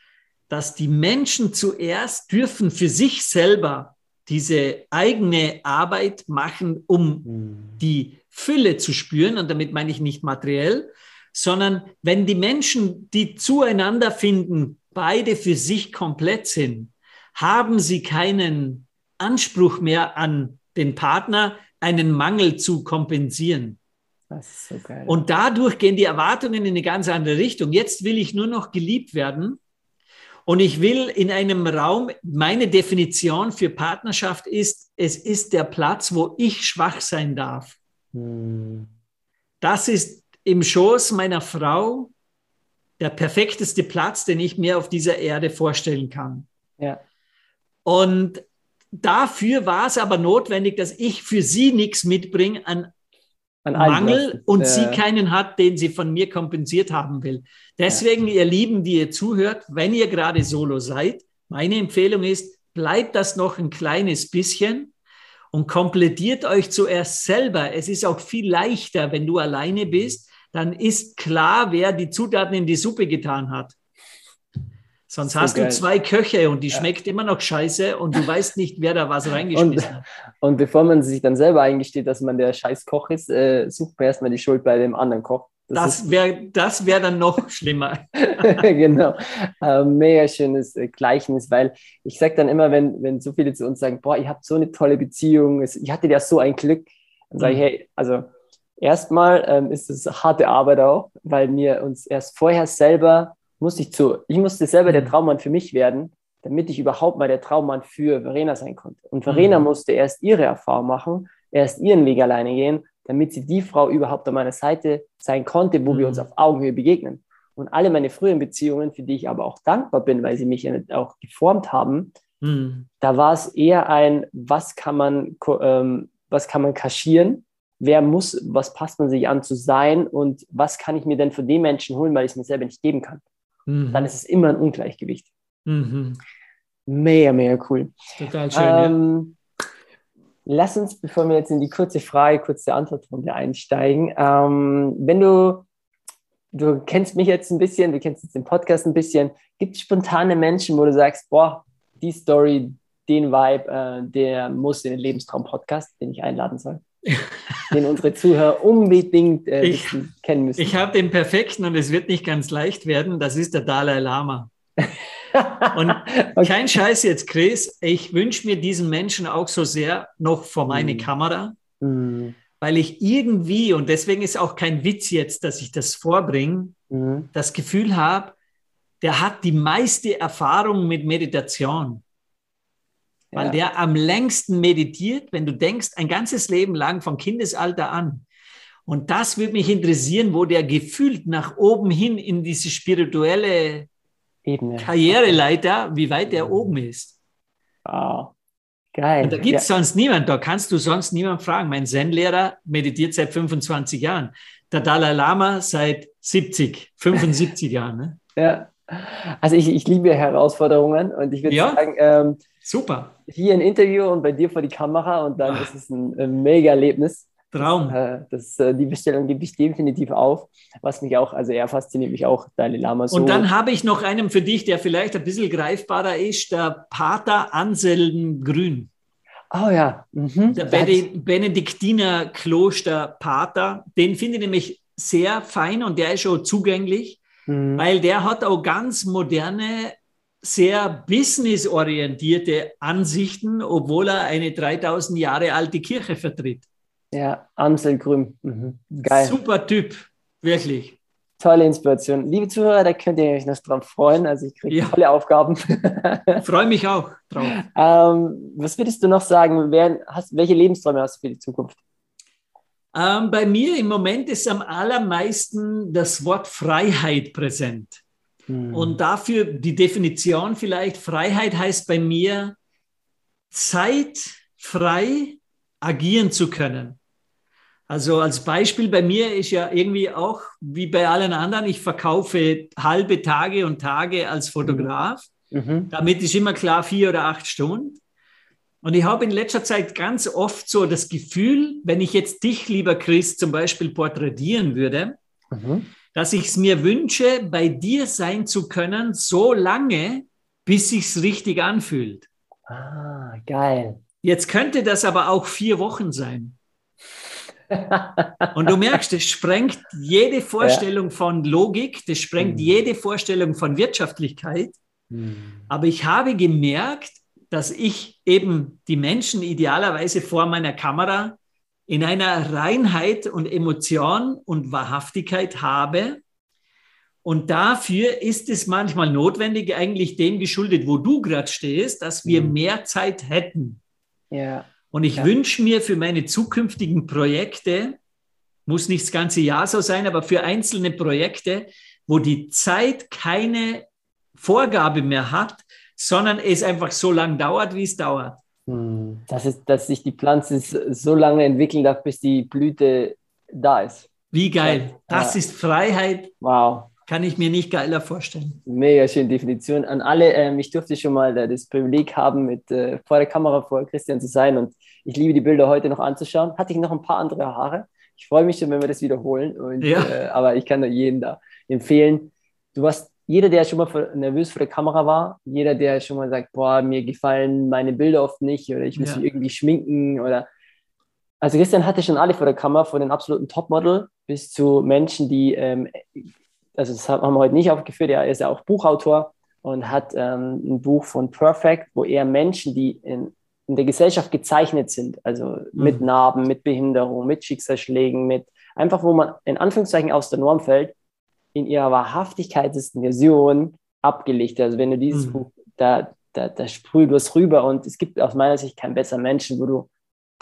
dass die Menschen zuerst dürfen für sich selber diese eigene Arbeit machen, um mhm. die Fülle zu spüren, und damit meine ich nicht materiell, sondern wenn die Menschen, die zueinander finden, beide für sich komplett sind, haben sie keinen Anspruch mehr an den Partner, einen Mangel zu kompensieren. So und dadurch gehen die Erwartungen in eine ganz andere Richtung. Jetzt will ich nur noch geliebt werden und ich will in einem Raum, meine Definition für Partnerschaft ist, es ist der Platz, wo ich schwach sein darf. Das ist im Schoß meiner Frau der perfekteste Platz, den ich mir auf dieser Erde vorstellen kann. Ja. Und dafür war es aber notwendig, dass ich für sie nichts mitbringe an Mangel und ja. sie keinen hat, den sie von mir kompensiert haben will. Deswegen, ja. ihr Lieben, die ihr zuhört, wenn ihr gerade solo seid, meine Empfehlung ist, bleibt das noch ein kleines bisschen und komplettiert euch zuerst selber. Es ist auch viel leichter, wenn du alleine bist, dann ist klar, wer die Zutaten in die Suppe getan hat. Sonst so hast geil. du zwei Köche und die ja. schmeckt immer noch scheiße und du weißt nicht, wer da was reingeschmissen und, hat. Und bevor man sich dann selber eingesteht, dass man der scheiß Koch ist, äh, sucht man erstmal die Schuld bei dem anderen Koch. Das, das wäre das wär dann noch schlimmer. genau. Äh, mega schönes äh, Gleichnis, weil ich sage dann immer, wenn, wenn so viele zu uns sagen, boah, ihr habt so eine tolle Beziehung, ich hatte ja so ein Glück, dann sage ich, mhm. hey, also erstmal ähm, ist es harte Arbeit auch, weil wir uns erst vorher selber musste ich zu, ich musste selber der mhm. Traummann für mich werden, damit ich überhaupt mal der Traummann für Verena sein konnte. Und Verena mhm. musste erst ihre Erfahrung machen, erst ihren Weg alleine gehen, damit sie die Frau überhaupt an meiner Seite sein konnte, wo mhm. wir uns mhm. auf Augenhöhe begegnen. Und alle meine früheren Beziehungen, für die ich aber auch dankbar bin, weil sie mich auch geformt haben, mhm. da war es eher ein, was kann man, ähm, was kann man kaschieren, wer muss, was passt man sich an zu sein und was kann ich mir denn von den Menschen holen, weil ich es mir selber nicht geben kann mhm. dann ist es immer ein Ungleichgewicht. Mega, mega cool. Total schön. Ähm, ja. Lass uns, bevor wir jetzt in die kurze Frage, kurze Antwortrunde einsteigen, ähm, wenn du, du kennst mich jetzt ein bisschen, du kennst jetzt den Podcast ein bisschen, gibt es spontane Menschen, wo du sagst, boah, die Story, den Vibe, äh, der muss in den Lebenstraum-Podcast, den ich einladen soll? den unsere Zuhörer unbedingt äh, ich, kennen müssen. Ich habe den perfekten und es wird nicht ganz leicht werden. Das ist der Dalai Lama. und okay. kein Scheiß jetzt, Chris. Ich wünsche mir diesen Menschen auch so sehr noch vor meine mm. Kamera, mm. weil ich irgendwie, und deswegen ist auch kein Witz jetzt, dass ich das vorbringe, mm. das Gefühl habe, der hat die meiste Erfahrung mit Meditation weil ja. der am längsten meditiert, wenn du denkst, ein ganzes Leben lang von Kindesalter an. Und das würde mich interessieren, wo der gefühlt nach oben hin in diese spirituelle Ebene. Karriereleiter, wie weit der oben ist. Wow. Geil. Und da gibt es ja. sonst niemand, da kannst du sonst niemand fragen. Mein Zen-Lehrer meditiert seit 25 Jahren. Der Dalai Lama seit 70, 75 Jahren. Ne? Ja. Also ich, ich liebe Herausforderungen und ich würde ja? sagen, ähm, super. Hier ein Interview und bei dir vor die Kamera und dann Ach. ist es ein, ein mega Erlebnis. Traum. Das, äh, das, äh, die Bestellung gebe ich definitiv auf, was mich auch, also er fasziniert mich auch, Dalai Lama so. Und dann habe ich noch einen für dich, der vielleicht ein bisschen greifbarer ist, der Pater Anselm Grün. Oh ja. Mhm. Der Benediktiner Kloster Pater, den finde ich nämlich sehr fein und der ist schon zugänglich mhm. weil der hat auch ganz moderne, sehr businessorientierte Ansichten, obwohl er eine 3000 Jahre alte Kirche vertritt. Ja, Amsel Grün. Mhm. Geil. Super Typ, wirklich. Tolle Inspiration. Liebe Zuhörer, da könnt ihr euch noch drauf freuen. Also ich kriege ja. tolle Aufgaben. Freue mich auch drauf. Ähm, was würdest du noch sagen? Wer, hast, welche Lebensträume hast du für die Zukunft? Ähm, bei mir im Moment ist am allermeisten das Wort Freiheit präsent. Mhm. Und dafür die Definition vielleicht, Freiheit heißt bei mir, zeitfrei agieren zu können. Also als Beispiel bei mir ist ja irgendwie auch, wie bei allen anderen, ich verkaufe halbe Tage und Tage als Fotograf. Mhm. Damit ist immer klar vier oder acht Stunden. Und ich habe in letzter Zeit ganz oft so das Gefühl, wenn ich jetzt dich, lieber Chris, zum Beispiel porträtieren würde, mhm. dass ich es mir wünsche, bei dir sein zu können, so lange, bis sich's richtig anfühlt. Ah, geil. Jetzt könnte das aber auch vier Wochen sein. Und du merkst, das sprengt jede Vorstellung ja. von Logik, das sprengt mhm. jede Vorstellung von Wirtschaftlichkeit. Mhm. Aber ich habe gemerkt, dass ich eben die Menschen idealerweise vor meiner Kamera in einer Reinheit und Emotion und Wahrhaftigkeit habe. Und dafür ist es manchmal notwendig, eigentlich dem geschuldet, wo du gerade stehst, dass wir mhm. mehr Zeit hätten. Ja. Und ich ja. wünsche mir für meine zukünftigen Projekte, muss nicht das ganze Jahr so sein, aber für einzelne Projekte, wo die Zeit keine Vorgabe mehr hat, sondern es einfach so lange dauert, wie es dauert. Hm. Das ist, dass sich die Pflanze so lange entwickeln darf, bis die Blüte da ist. Wie geil. Das ja. ist Freiheit. Wow. Kann ich mir nicht geiler vorstellen. Mega schöne Definition. An alle, ähm, ich durfte schon mal äh, das Privileg haben, mit äh, vor der Kamera vor Christian zu sein und ich liebe die Bilder heute noch anzuschauen. Hatte ich noch ein paar andere Haare. Ich freue mich schon, wenn wir das wiederholen. Und, ja. äh, aber ich kann nur jeden da empfehlen. Du warst jeder, der schon mal nervös vor der Kamera war, jeder, der schon mal sagt, boah, mir gefallen meine Bilder oft nicht oder ich muss ja. mich irgendwie schminken oder also Christian hatte schon alle vor der Kamera, von den absoluten Topmodel bis zu Menschen, die ähm, also das haben wir heute nicht aufgeführt, er ist ja auch Buchautor und hat ähm, ein Buch von Perfect, wo er Menschen, die in, in der Gesellschaft gezeichnet sind, also mhm. mit Narben, mit Behinderung, mit Schicksalsschlägen, mit einfach, wo man in Anführungszeichen aus der Norm fällt, in ihrer wahrhaftigkeitsten Version abgelichtet. Also wenn du dieses mhm. Buch, da, da, da sprüht was rüber und es gibt aus meiner Sicht keinen besseren Menschen, wo du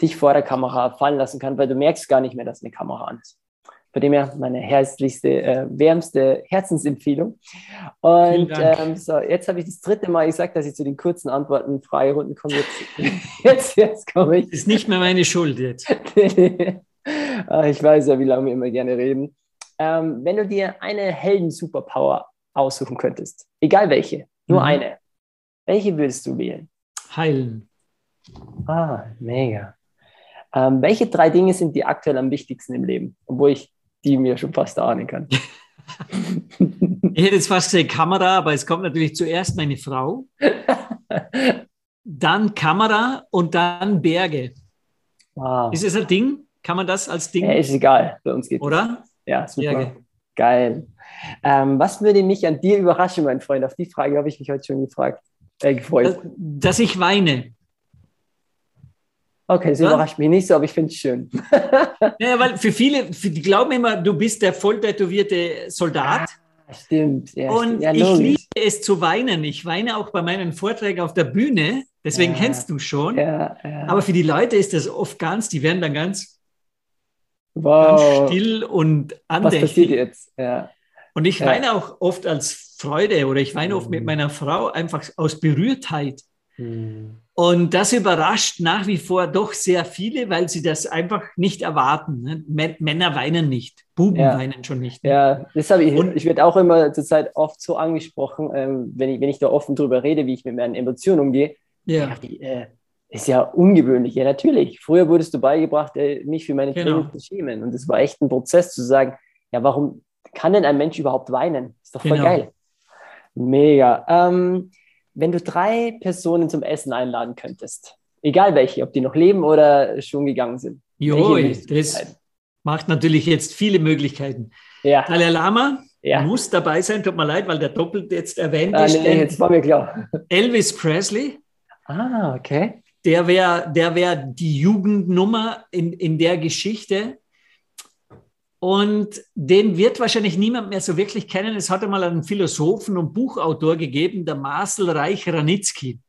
dich vor der Kamera fallen lassen kannst, weil du merkst gar nicht mehr, dass eine Kamera an ist. Von dem her meine herzlichste, äh, wärmste Herzensempfehlung. Und ähm, so, jetzt habe ich das dritte Mal gesagt, dass ich zu den kurzen Antworten Freirunden komme. Jetzt, jetzt, jetzt komme ich. Ist nicht mehr meine Schuld jetzt. Ah, ich weiß ja, wie lange wir immer gerne reden. Ähm, wenn du dir eine Helden-Superpower aussuchen könntest, egal welche, nur mhm. eine, welche würdest du wählen? Heilen. Ah, mega. Ähm, welche drei Dinge sind die aktuell am wichtigsten im Leben? Obwohl ich die mir schon fast ahnen kann. ich hätte jetzt fast gesagt Kamera, aber es kommt natürlich zuerst meine Frau, dann Kamera und dann Berge. Wow. Ist es ein Ding? Kann man das als Ding? Ja, ist egal, bei uns geht Oder? Das. Ja, super. Berge. Geil. Ähm, was würde mich an dir überraschen, mein Freund? Auf die Frage habe ich mich heute schon gefragt, äh, gefreut. Dass ich weine. Okay, das ja? überrascht mich nicht so, aber ich finde es schön. ja, weil für viele, für, die glauben immer, du bist der voll tätowierte Soldat. Ah, stimmt. Ja, und ja, ich liebe es zu weinen. Ich weine auch bei meinen Vorträgen auf der Bühne. Deswegen ja, kennst du schon. Aber für die Leute ist das oft ganz, die werden dann ganz, wow. ganz still und andächtig. Was passiert jetzt? Ja. Und ich weine auch oft als Freude oder ich weine oft mit mhm. meiner Frau einfach aus Berührtheit. Mhm. Und das überrascht nach wie vor doch sehr viele, weil sie das einfach nicht erwarten. Ne? Männer weinen nicht, Buben ja. weinen schon nicht. Ne? Ja, deshalb, ich, und, ich werde auch immer zurzeit oft so angesprochen, ähm, wenn, ich, wenn ich da offen drüber rede, wie ich mit meinen Emotionen umgehe. Ja. ja die, äh, ist ja ungewöhnlich. Ja, natürlich. Früher wurdest du beigebracht, äh, mich für meine genau. Tränen zu schämen. Und es war echt ein Prozess zu sagen, ja, warum kann denn ein Mensch überhaupt weinen? Ist doch voll genau. geil. Mega. Ähm, wenn du drei Personen zum Essen einladen könntest, egal welche, ob die noch leben oder schon gegangen sind. Jo, das macht natürlich jetzt viele Möglichkeiten. Ja. Dalai Lama ja. muss dabei sein, tut mir leid, weil der doppelt jetzt erwähnt ah, ist. Nee, jetzt war mir klar. Elvis Presley. Ah, okay. Der wäre der wär die Jugendnummer in, in der Geschichte. Und den wird wahrscheinlich niemand mehr so wirklich kennen. Es hat einmal einen Philosophen und Buchautor gegeben, der Marcel Reich-Ranitzky.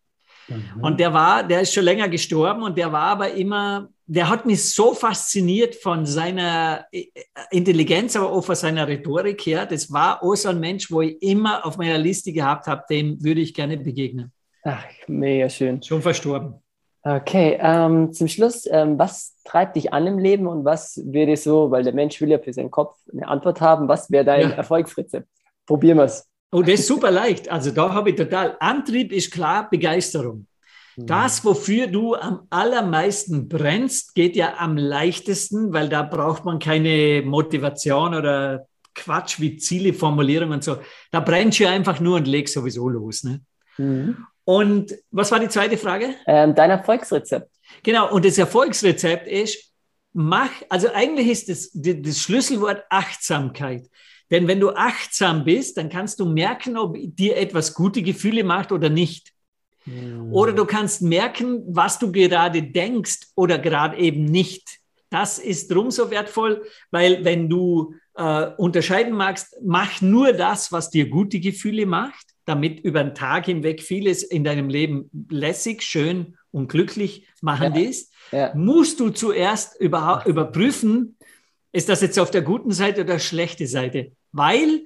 Mhm. Und der war, der ist schon länger gestorben und der war aber immer, der hat mich so fasziniert von seiner äh, Intelligenz, aber auch von seiner Rhetorik her. Das war auch so ein Mensch, wo ich immer auf meiner Liste gehabt habe, dem würde ich gerne begegnen. Ach, mega schön. Schon verstorben. Okay, ähm, zum Schluss, ähm, was treibt dich an im Leben und was wäre so, weil der Mensch will ja für seinen Kopf eine Antwort haben, was wäre dein ja. Erfolgsrezept? Probieren wir es. Oh, das ist super leicht. Also da habe ich total, Antrieb ist klar, Begeisterung. Mhm. Das, wofür du am allermeisten brennst, geht ja am leichtesten, weil da braucht man keine Motivation oder Quatsch wie Ziele, Formulierungen und so. Da brennst du einfach nur und legst sowieso los. Ne? Mhm. Und was war die zweite Frage? Ähm, dein Erfolgsrezept. Genau, und das Erfolgsrezept ist, mach, also eigentlich ist das, das Schlüsselwort Achtsamkeit. Denn wenn du achtsam bist, dann kannst du merken, ob dir etwas gute Gefühle macht oder nicht. Hm. Oder du kannst merken, was du gerade denkst oder gerade eben nicht. Das ist drum so wertvoll, weil wenn du äh, unterscheiden magst, mach nur das, was dir gute Gefühle macht damit über den Tag hinweg vieles in deinem Leben lässig, schön und glücklich machen ja. ist, ja. musst du zuerst überhaupt überprüfen, ist das jetzt auf der guten Seite oder schlechte Seite? Weil,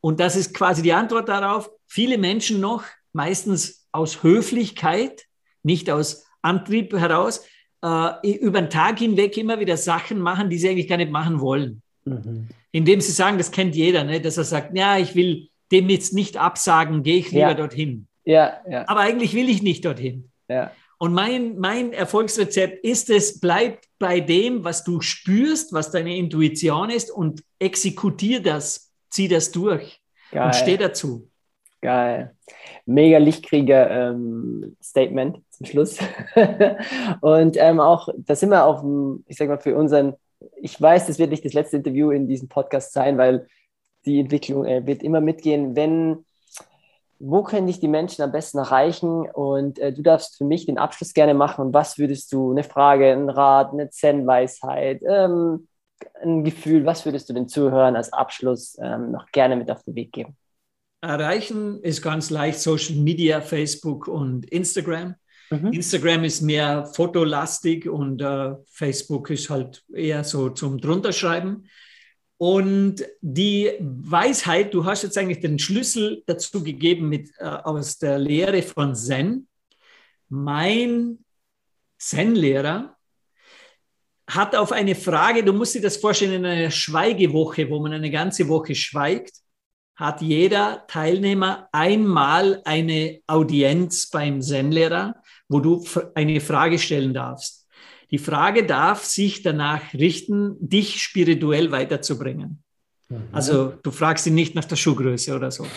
und das ist quasi die Antwort darauf, viele Menschen noch, meistens aus Höflichkeit, nicht aus Antrieb heraus, äh, über den Tag hinweg immer wieder Sachen machen, die sie eigentlich gar nicht machen wollen. Mhm. Indem sie sagen, das kennt jeder, ne? dass er sagt, ja, ich will dem jetzt nicht absagen, gehe ich lieber ja. dorthin. Ja, ja. Aber eigentlich will ich nicht dorthin. Ja. Und mein, mein Erfolgsrezept ist es, bleib bei dem, was du spürst, was deine Intuition ist und exekutier das, zieh das durch Geil. und steh dazu. Geil. Mega Lichtkrieger-Statement ähm, zum Schluss. und ähm, auch, da sind wir auf, ich sag mal, für unseren, ich weiß, das wird nicht das letzte Interview in diesem Podcast sein, weil die Entwicklung äh, wird immer mitgehen, wenn wo können dich die Menschen am besten erreichen? Und äh, du darfst für mich den Abschluss gerne machen. Und was würdest du, eine Frage, ein Rat, eine Zen-Weisheit, ähm, ein Gefühl, was würdest du den Zuhörern als Abschluss ähm, noch gerne mit auf den Weg geben? Erreichen ist ganz leicht Social Media, Facebook und Instagram. Mhm. Instagram ist mehr fotolastig und äh, Facebook ist halt eher so zum drunterschreiben. Und die Weisheit, du hast jetzt eigentlich den Schlüssel dazu gegeben mit, äh, aus der Lehre von Zen. Mein Zen-Lehrer hat auf eine Frage, du musst dir das vorstellen, in einer Schweigewoche, wo man eine ganze Woche schweigt, hat jeder Teilnehmer einmal eine Audienz beim Zen-Lehrer, wo du eine Frage stellen darfst. Die Frage darf sich danach richten, dich spirituell weiterzubringen. Mhm. Also du fragst ihn nicht nach der Schuhgröße oder so.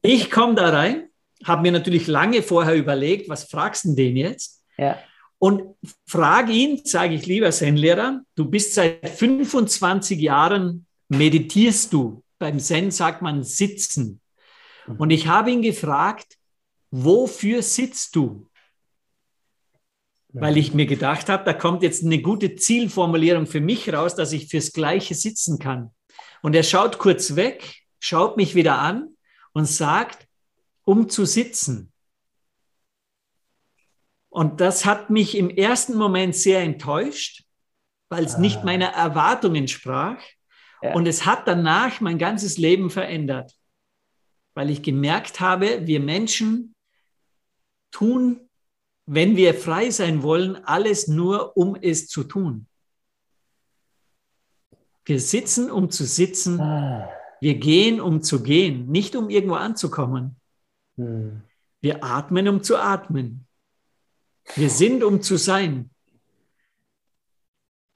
Ich komme da rein, habe mir natürlich lange vorher überlegt, was fragst du den jetzt? Ja. Und frage ihn, sage ich lieber Zen-Lehrer, du bist seit 25 Jahren, meditierst du. Beim Zen sagt man sitzen. Mhm. Und ich habe ihn gefragt, wofür sitzt du? Weil ich mir gedacht habe, da kommt jetzt eine gute Zielformulierung für mich raus, dass ich fürs Gleiche sitzen kann. Und er schaut kurz weg, schaut mich wieder an und sagt, um zu sitzen. Und das hat mich im ersten Moment sehr enttäuscht, weil es ah. nicht meiner Erwartung entsprach. Ja. Und es hat danach mein ganzes Leben verändert, weil ich gemerkt habe, wir Menschen tun wenn wir frei sein wollen, alles nur, um es zu tun. Wir sitzen, um zu sitzen. Ah. Wir gehen, um zu gehen, nicht um irgendwo anzukommen. Hm. Wir atmen, um zu atmen. Wir sind, um zu sein.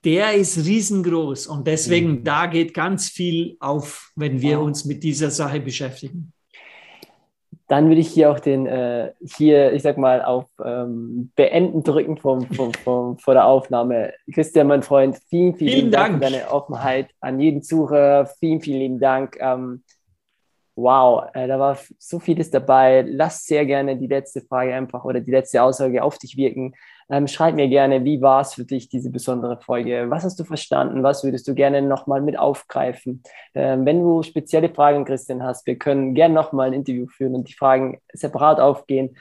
Der ist riesengroß und deswegen, hm. da geht ganz viel auf, wenn wir uns mit dieser Sache beschäftigen dann würde ich hier auch den, äh, hier, ich sag mal, auf ähm, Beenden drücken vom, vom, vom, vor der Aufnahme. Christian, mein Freund, vielen, vielen, vielen Dank, Dank für deine Offenheit an jeden Zuhörer. Vielen, vielen lieben Dank. Ähm, wow, äh, da war so vieles dabei. Lass sehr gerne die letzte Frage einfach oder die letzte Aussage auf dich wirken. Ähm, schreib mir gerne, wie war es für dich, diese besondere Folge? Was hast du verstanden? Was würdest du gerne nochmal mit aufgreifen? Ähm, wenn du spezielle Fragen, Christian, hast, wir können gerne nochmal ein Interview führen und die Fragen separat aufgehen.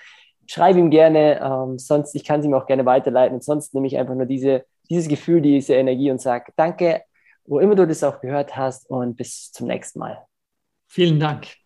Schreib ihm gerne, ähm, sonst, ich kann sie ihm auch gerne weiterleiten. Sonst nehme ich einfach nur diese, dieses Gefühl, diese Energie und sage, danke, wo immer du das auch gehört hast und bis zum nächsten Mal. Vielen Dank.